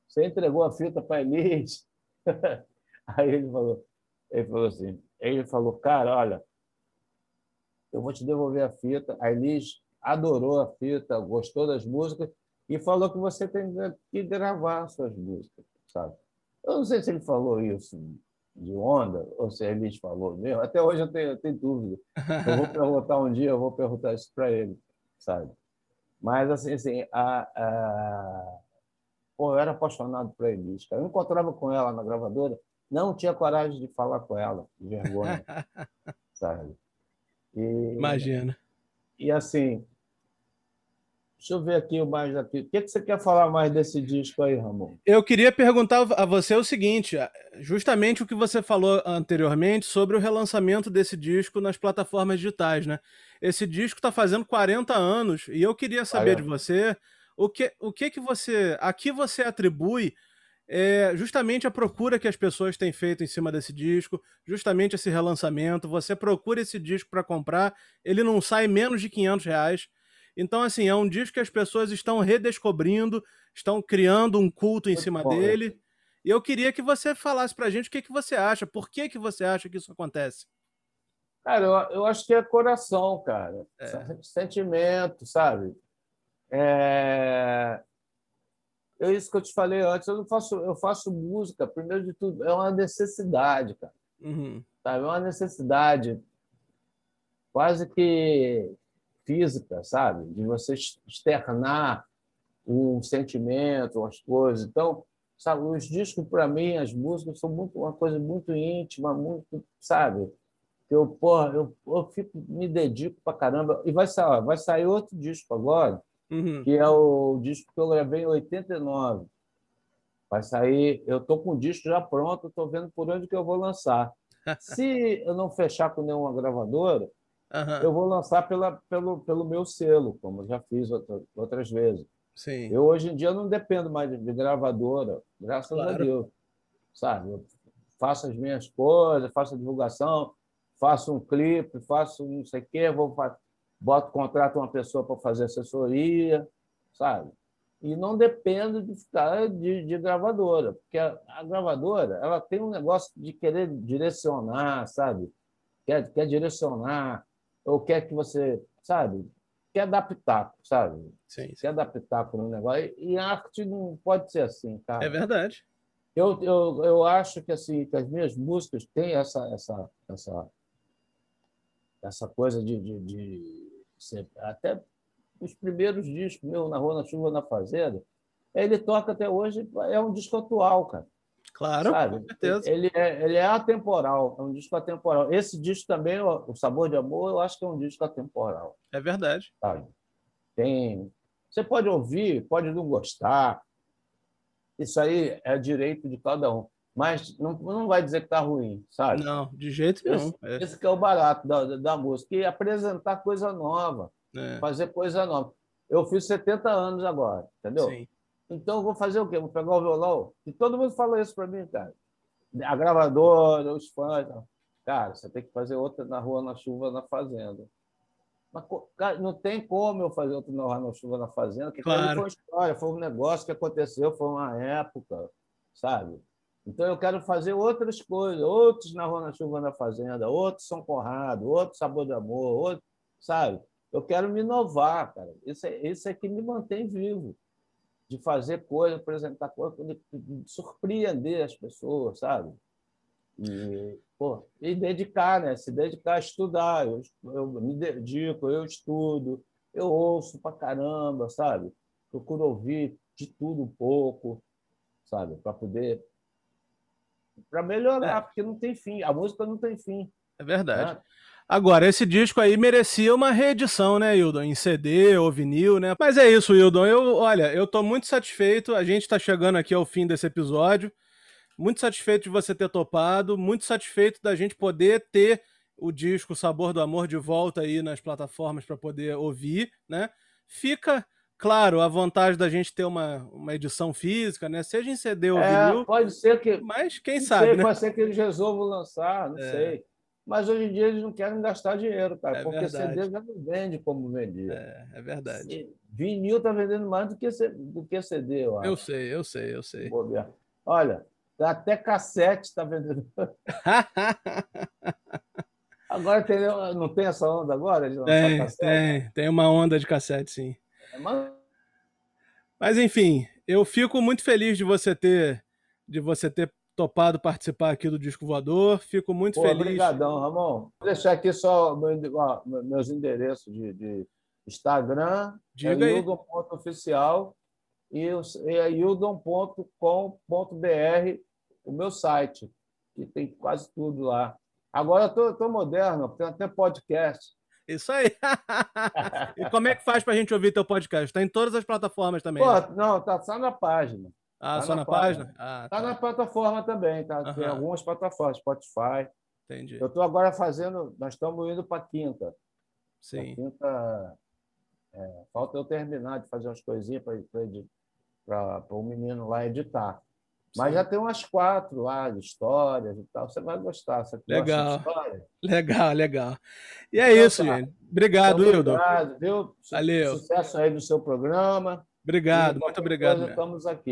Você entregou a fita para Elis. (laughs) aí ele falou, ele falou assim, ele falou, cara, olha, eu vou te devolver a fita. A Elis adorou a fita, gostou das músicas e falou que você tem que gravar suas músicas, sabe? Eu não sei se ele falou isso de onda ou se a Elis falou mesmo. Até hoje eu tenho, eu tenho dúvida. Eu vou perguntar um dia, eu vou perguntar isso para ele, sabe? Mas, assim, assim a, a... Pô, eu era apaixonado por Elis. Cara. Eu encontrava com ela na gravadora, não tinha coragem de falar com ela, de vergonha, (laughs) sabe? E, Imagina. E assim, deixa eu ver aqui o mais aqui. O que, que você quer falar mais desse disco aí, Ramon? Eu queria perguntar a você o seguinte: justamente o que você falou anteriormente sobre o relançamento desse disco nas plataformas digitais, né? Esse disco está fazendo 40 anos e eu queria saber de você o que, o que que você, a que você atribui é justamente a procura que as pessoas têm feito em cima desse disco, justamente esse relançamento. Você procura esse disco para comprar, ele não sai menos de 500 reais. Então, assim, é um disco que as pessoas estão redescobrindo, estão criando um culto em Muito cima bom. dele. E eu queria que você falasse pra gente o que, que você acha, por que, que você acha que isso acontece. Cara, eu, eu acho que é coração, cara. É. Sentimento, sabe? É é isso que eu te falei antes. Eu não faço, eu faço música. Primeiro de tudo, é uma necessidade, cara. Uhum. Sabe? É uma necessidade quase que física, sabe? De você externar um sentimento, as coisas. Então, sabe, os discos para mim, as músicas são muito uma coisa muito íntima, muito, sabe? Eu, porra, eu, eu fico, me dedico para caramba. E vai sair, vai sair outro disco agora uhum. que é o disco que eu gravei em 89. Vai sair, eu estou com o disco já pronto, estou vendo por onde que eu vou lançar. (laughs) Se eu não fechar com nenhuma gravadora, uhum. eu vou lançar pela, pelo, pelo meu selo, como eu já fiz outra, outras vezes. Sim. Eu hoje em dia não dependo mais de, de gravadora, graças claro. a Deus. Sabe? Eu faço as minhas coisas, faço a divulgação, faço um clipe, faço não sei o quê, vou boto, contrato uma pessoa para fazer assessoria, sabe? E não dependo de ficar de, de gravadora, porque a, a, gravadora ela tem um negócio de querer direcionar, sabe? Quer, quer direcionar, ou quer que você, sabe? Quer adaptar, sabe? Sim, sim. Quer adaptar para um negócio. E arte não pode ser assim, cara. É verdade. Eu, eu, eu acho que, assim, que as minhas músicas têm essa, essa, essa, essa coisa de, de, de até os primeiros discos meu na Rua, na Chuva, na Fazenda, ele toca até hoje, é um disco atual, cara. Claro, sabe? com certeza. Ele é, ele é atemporal, é um disco atemporal. Esse disco também, O Sabor de Amor, eu acho que é um disco atemporal. É verdade. Sabe? Tem... Você pode ouvir, pode não gostar. Isso aí é direito de cada um mas não, não vai dizer que está ruim, sabe? Não, de jeito nenhum. Esse, é. esse que é o barato da, da música, e apresentar coisa nova, é. fazer coisa nova. Eu fiz 70 anos agora, entendeu? Sim. Então eu vou fazer o quê? Vou pegar o violão? E todo mundo fala isso para mim, cara. A gravadora, os fãs. Cara, você tem que fazer outra na rua, na chuva, na fazenda. Mas, cara, não tem como eu fazer outra na rua, na chuva, na fazenda, porque claro. foi uma história, foi um negócio que aconteceu, foi uma época, sabe? Então, eu quero fazer outras coisas, outros na Rua na Chuva na Fazenda, outros São Conrado, outro Sabor de Amor, outro, sabe? Eu quero me inovar, cara. Isso é, isso é que me mantém vivo, de fazer coisa, apresentar coisa, de surpreender as pessoas, sabe? E, pô, e dedicar, né? Se dedicar a estudar. Eu, eu me dedico, eu estudo, eu ouço pra caramba, sabe? Procuro ouvir de tudo um pouco, sabe? Para poder para melhorar, é. porque não tem fim. A música não tem fim. É verdade. Né? Agora, esse disco aí merecia uma reedição, né, Hildon? Em CD ou vinil, né? Mas é isso, Hildon. Eu, olha, eu tô muito satisfeito. A gente tá chegando aqui ao fim desse episódio. Muito satisfeito de você ter topado. Muito satisfeito da gente poder ter o disco Sabor do Amor de volta aí nas plataformas para poder ouvir, né? Fica Claro, a vantagem da gente ter uma, uma edição física, né? Seja em CD ou é, vinil. Pode ser que. Mas quem sabe. Sei, né? Pode ser que eles resolvam lançar, não é. sei. Mas hoje em dia eles não querem gastar dinheiro, cara, é porque verdade. CD já não vende como vendia. É, é verdade. E vinil está vendendo mais do que, do que CD, eu acho. Eu sei, eu sei, eu sei. Olha, Tá até cassete tá vendendo. (laughs) agora tem, não tem essa onda agora? tem, tem, tem uma onda de cassete, sim. É, mas... enfim, eu fico muito feliz de você ter de você ter topado participar aqui do Disco Voador. Fico muito Pô, feliz. Obrigadão, Ramon. Vou deixar aqui só meus endereços de, de Instagram, Diga é Yudon.oficial e é yudon.com.br, o meu site, que tem quase tudo lá. Agora eu tô moderno, tem até podcast. Isso aí. (laughs) e como é que faz para a gente ouvir teu podcast? Está em todas as plataformas também. Pô, né? Não, tá só na página. Ah, tá só na, na página? página? Ah, tá. tá. na plataforma também, tá? Uhum. Tem algumas plataformas, Spotify. Entendi. Eu estou agora fazendo, nós estamos indo para quinta. Sim. A quinta, é, falta eu terminar de fazer umas coisinhas para o menino lá editar. Mas Sim. já tem umas quatro lá de histórias e tal. Você vai gostar. Você legal. Legal, legal. E é então, isso, tá. gente. Obrigado, então, Hildo. Obrigado, viu? Valeu. Sucesso aí no seu programa. Obrigado, muito obrigado. Estamos aqui.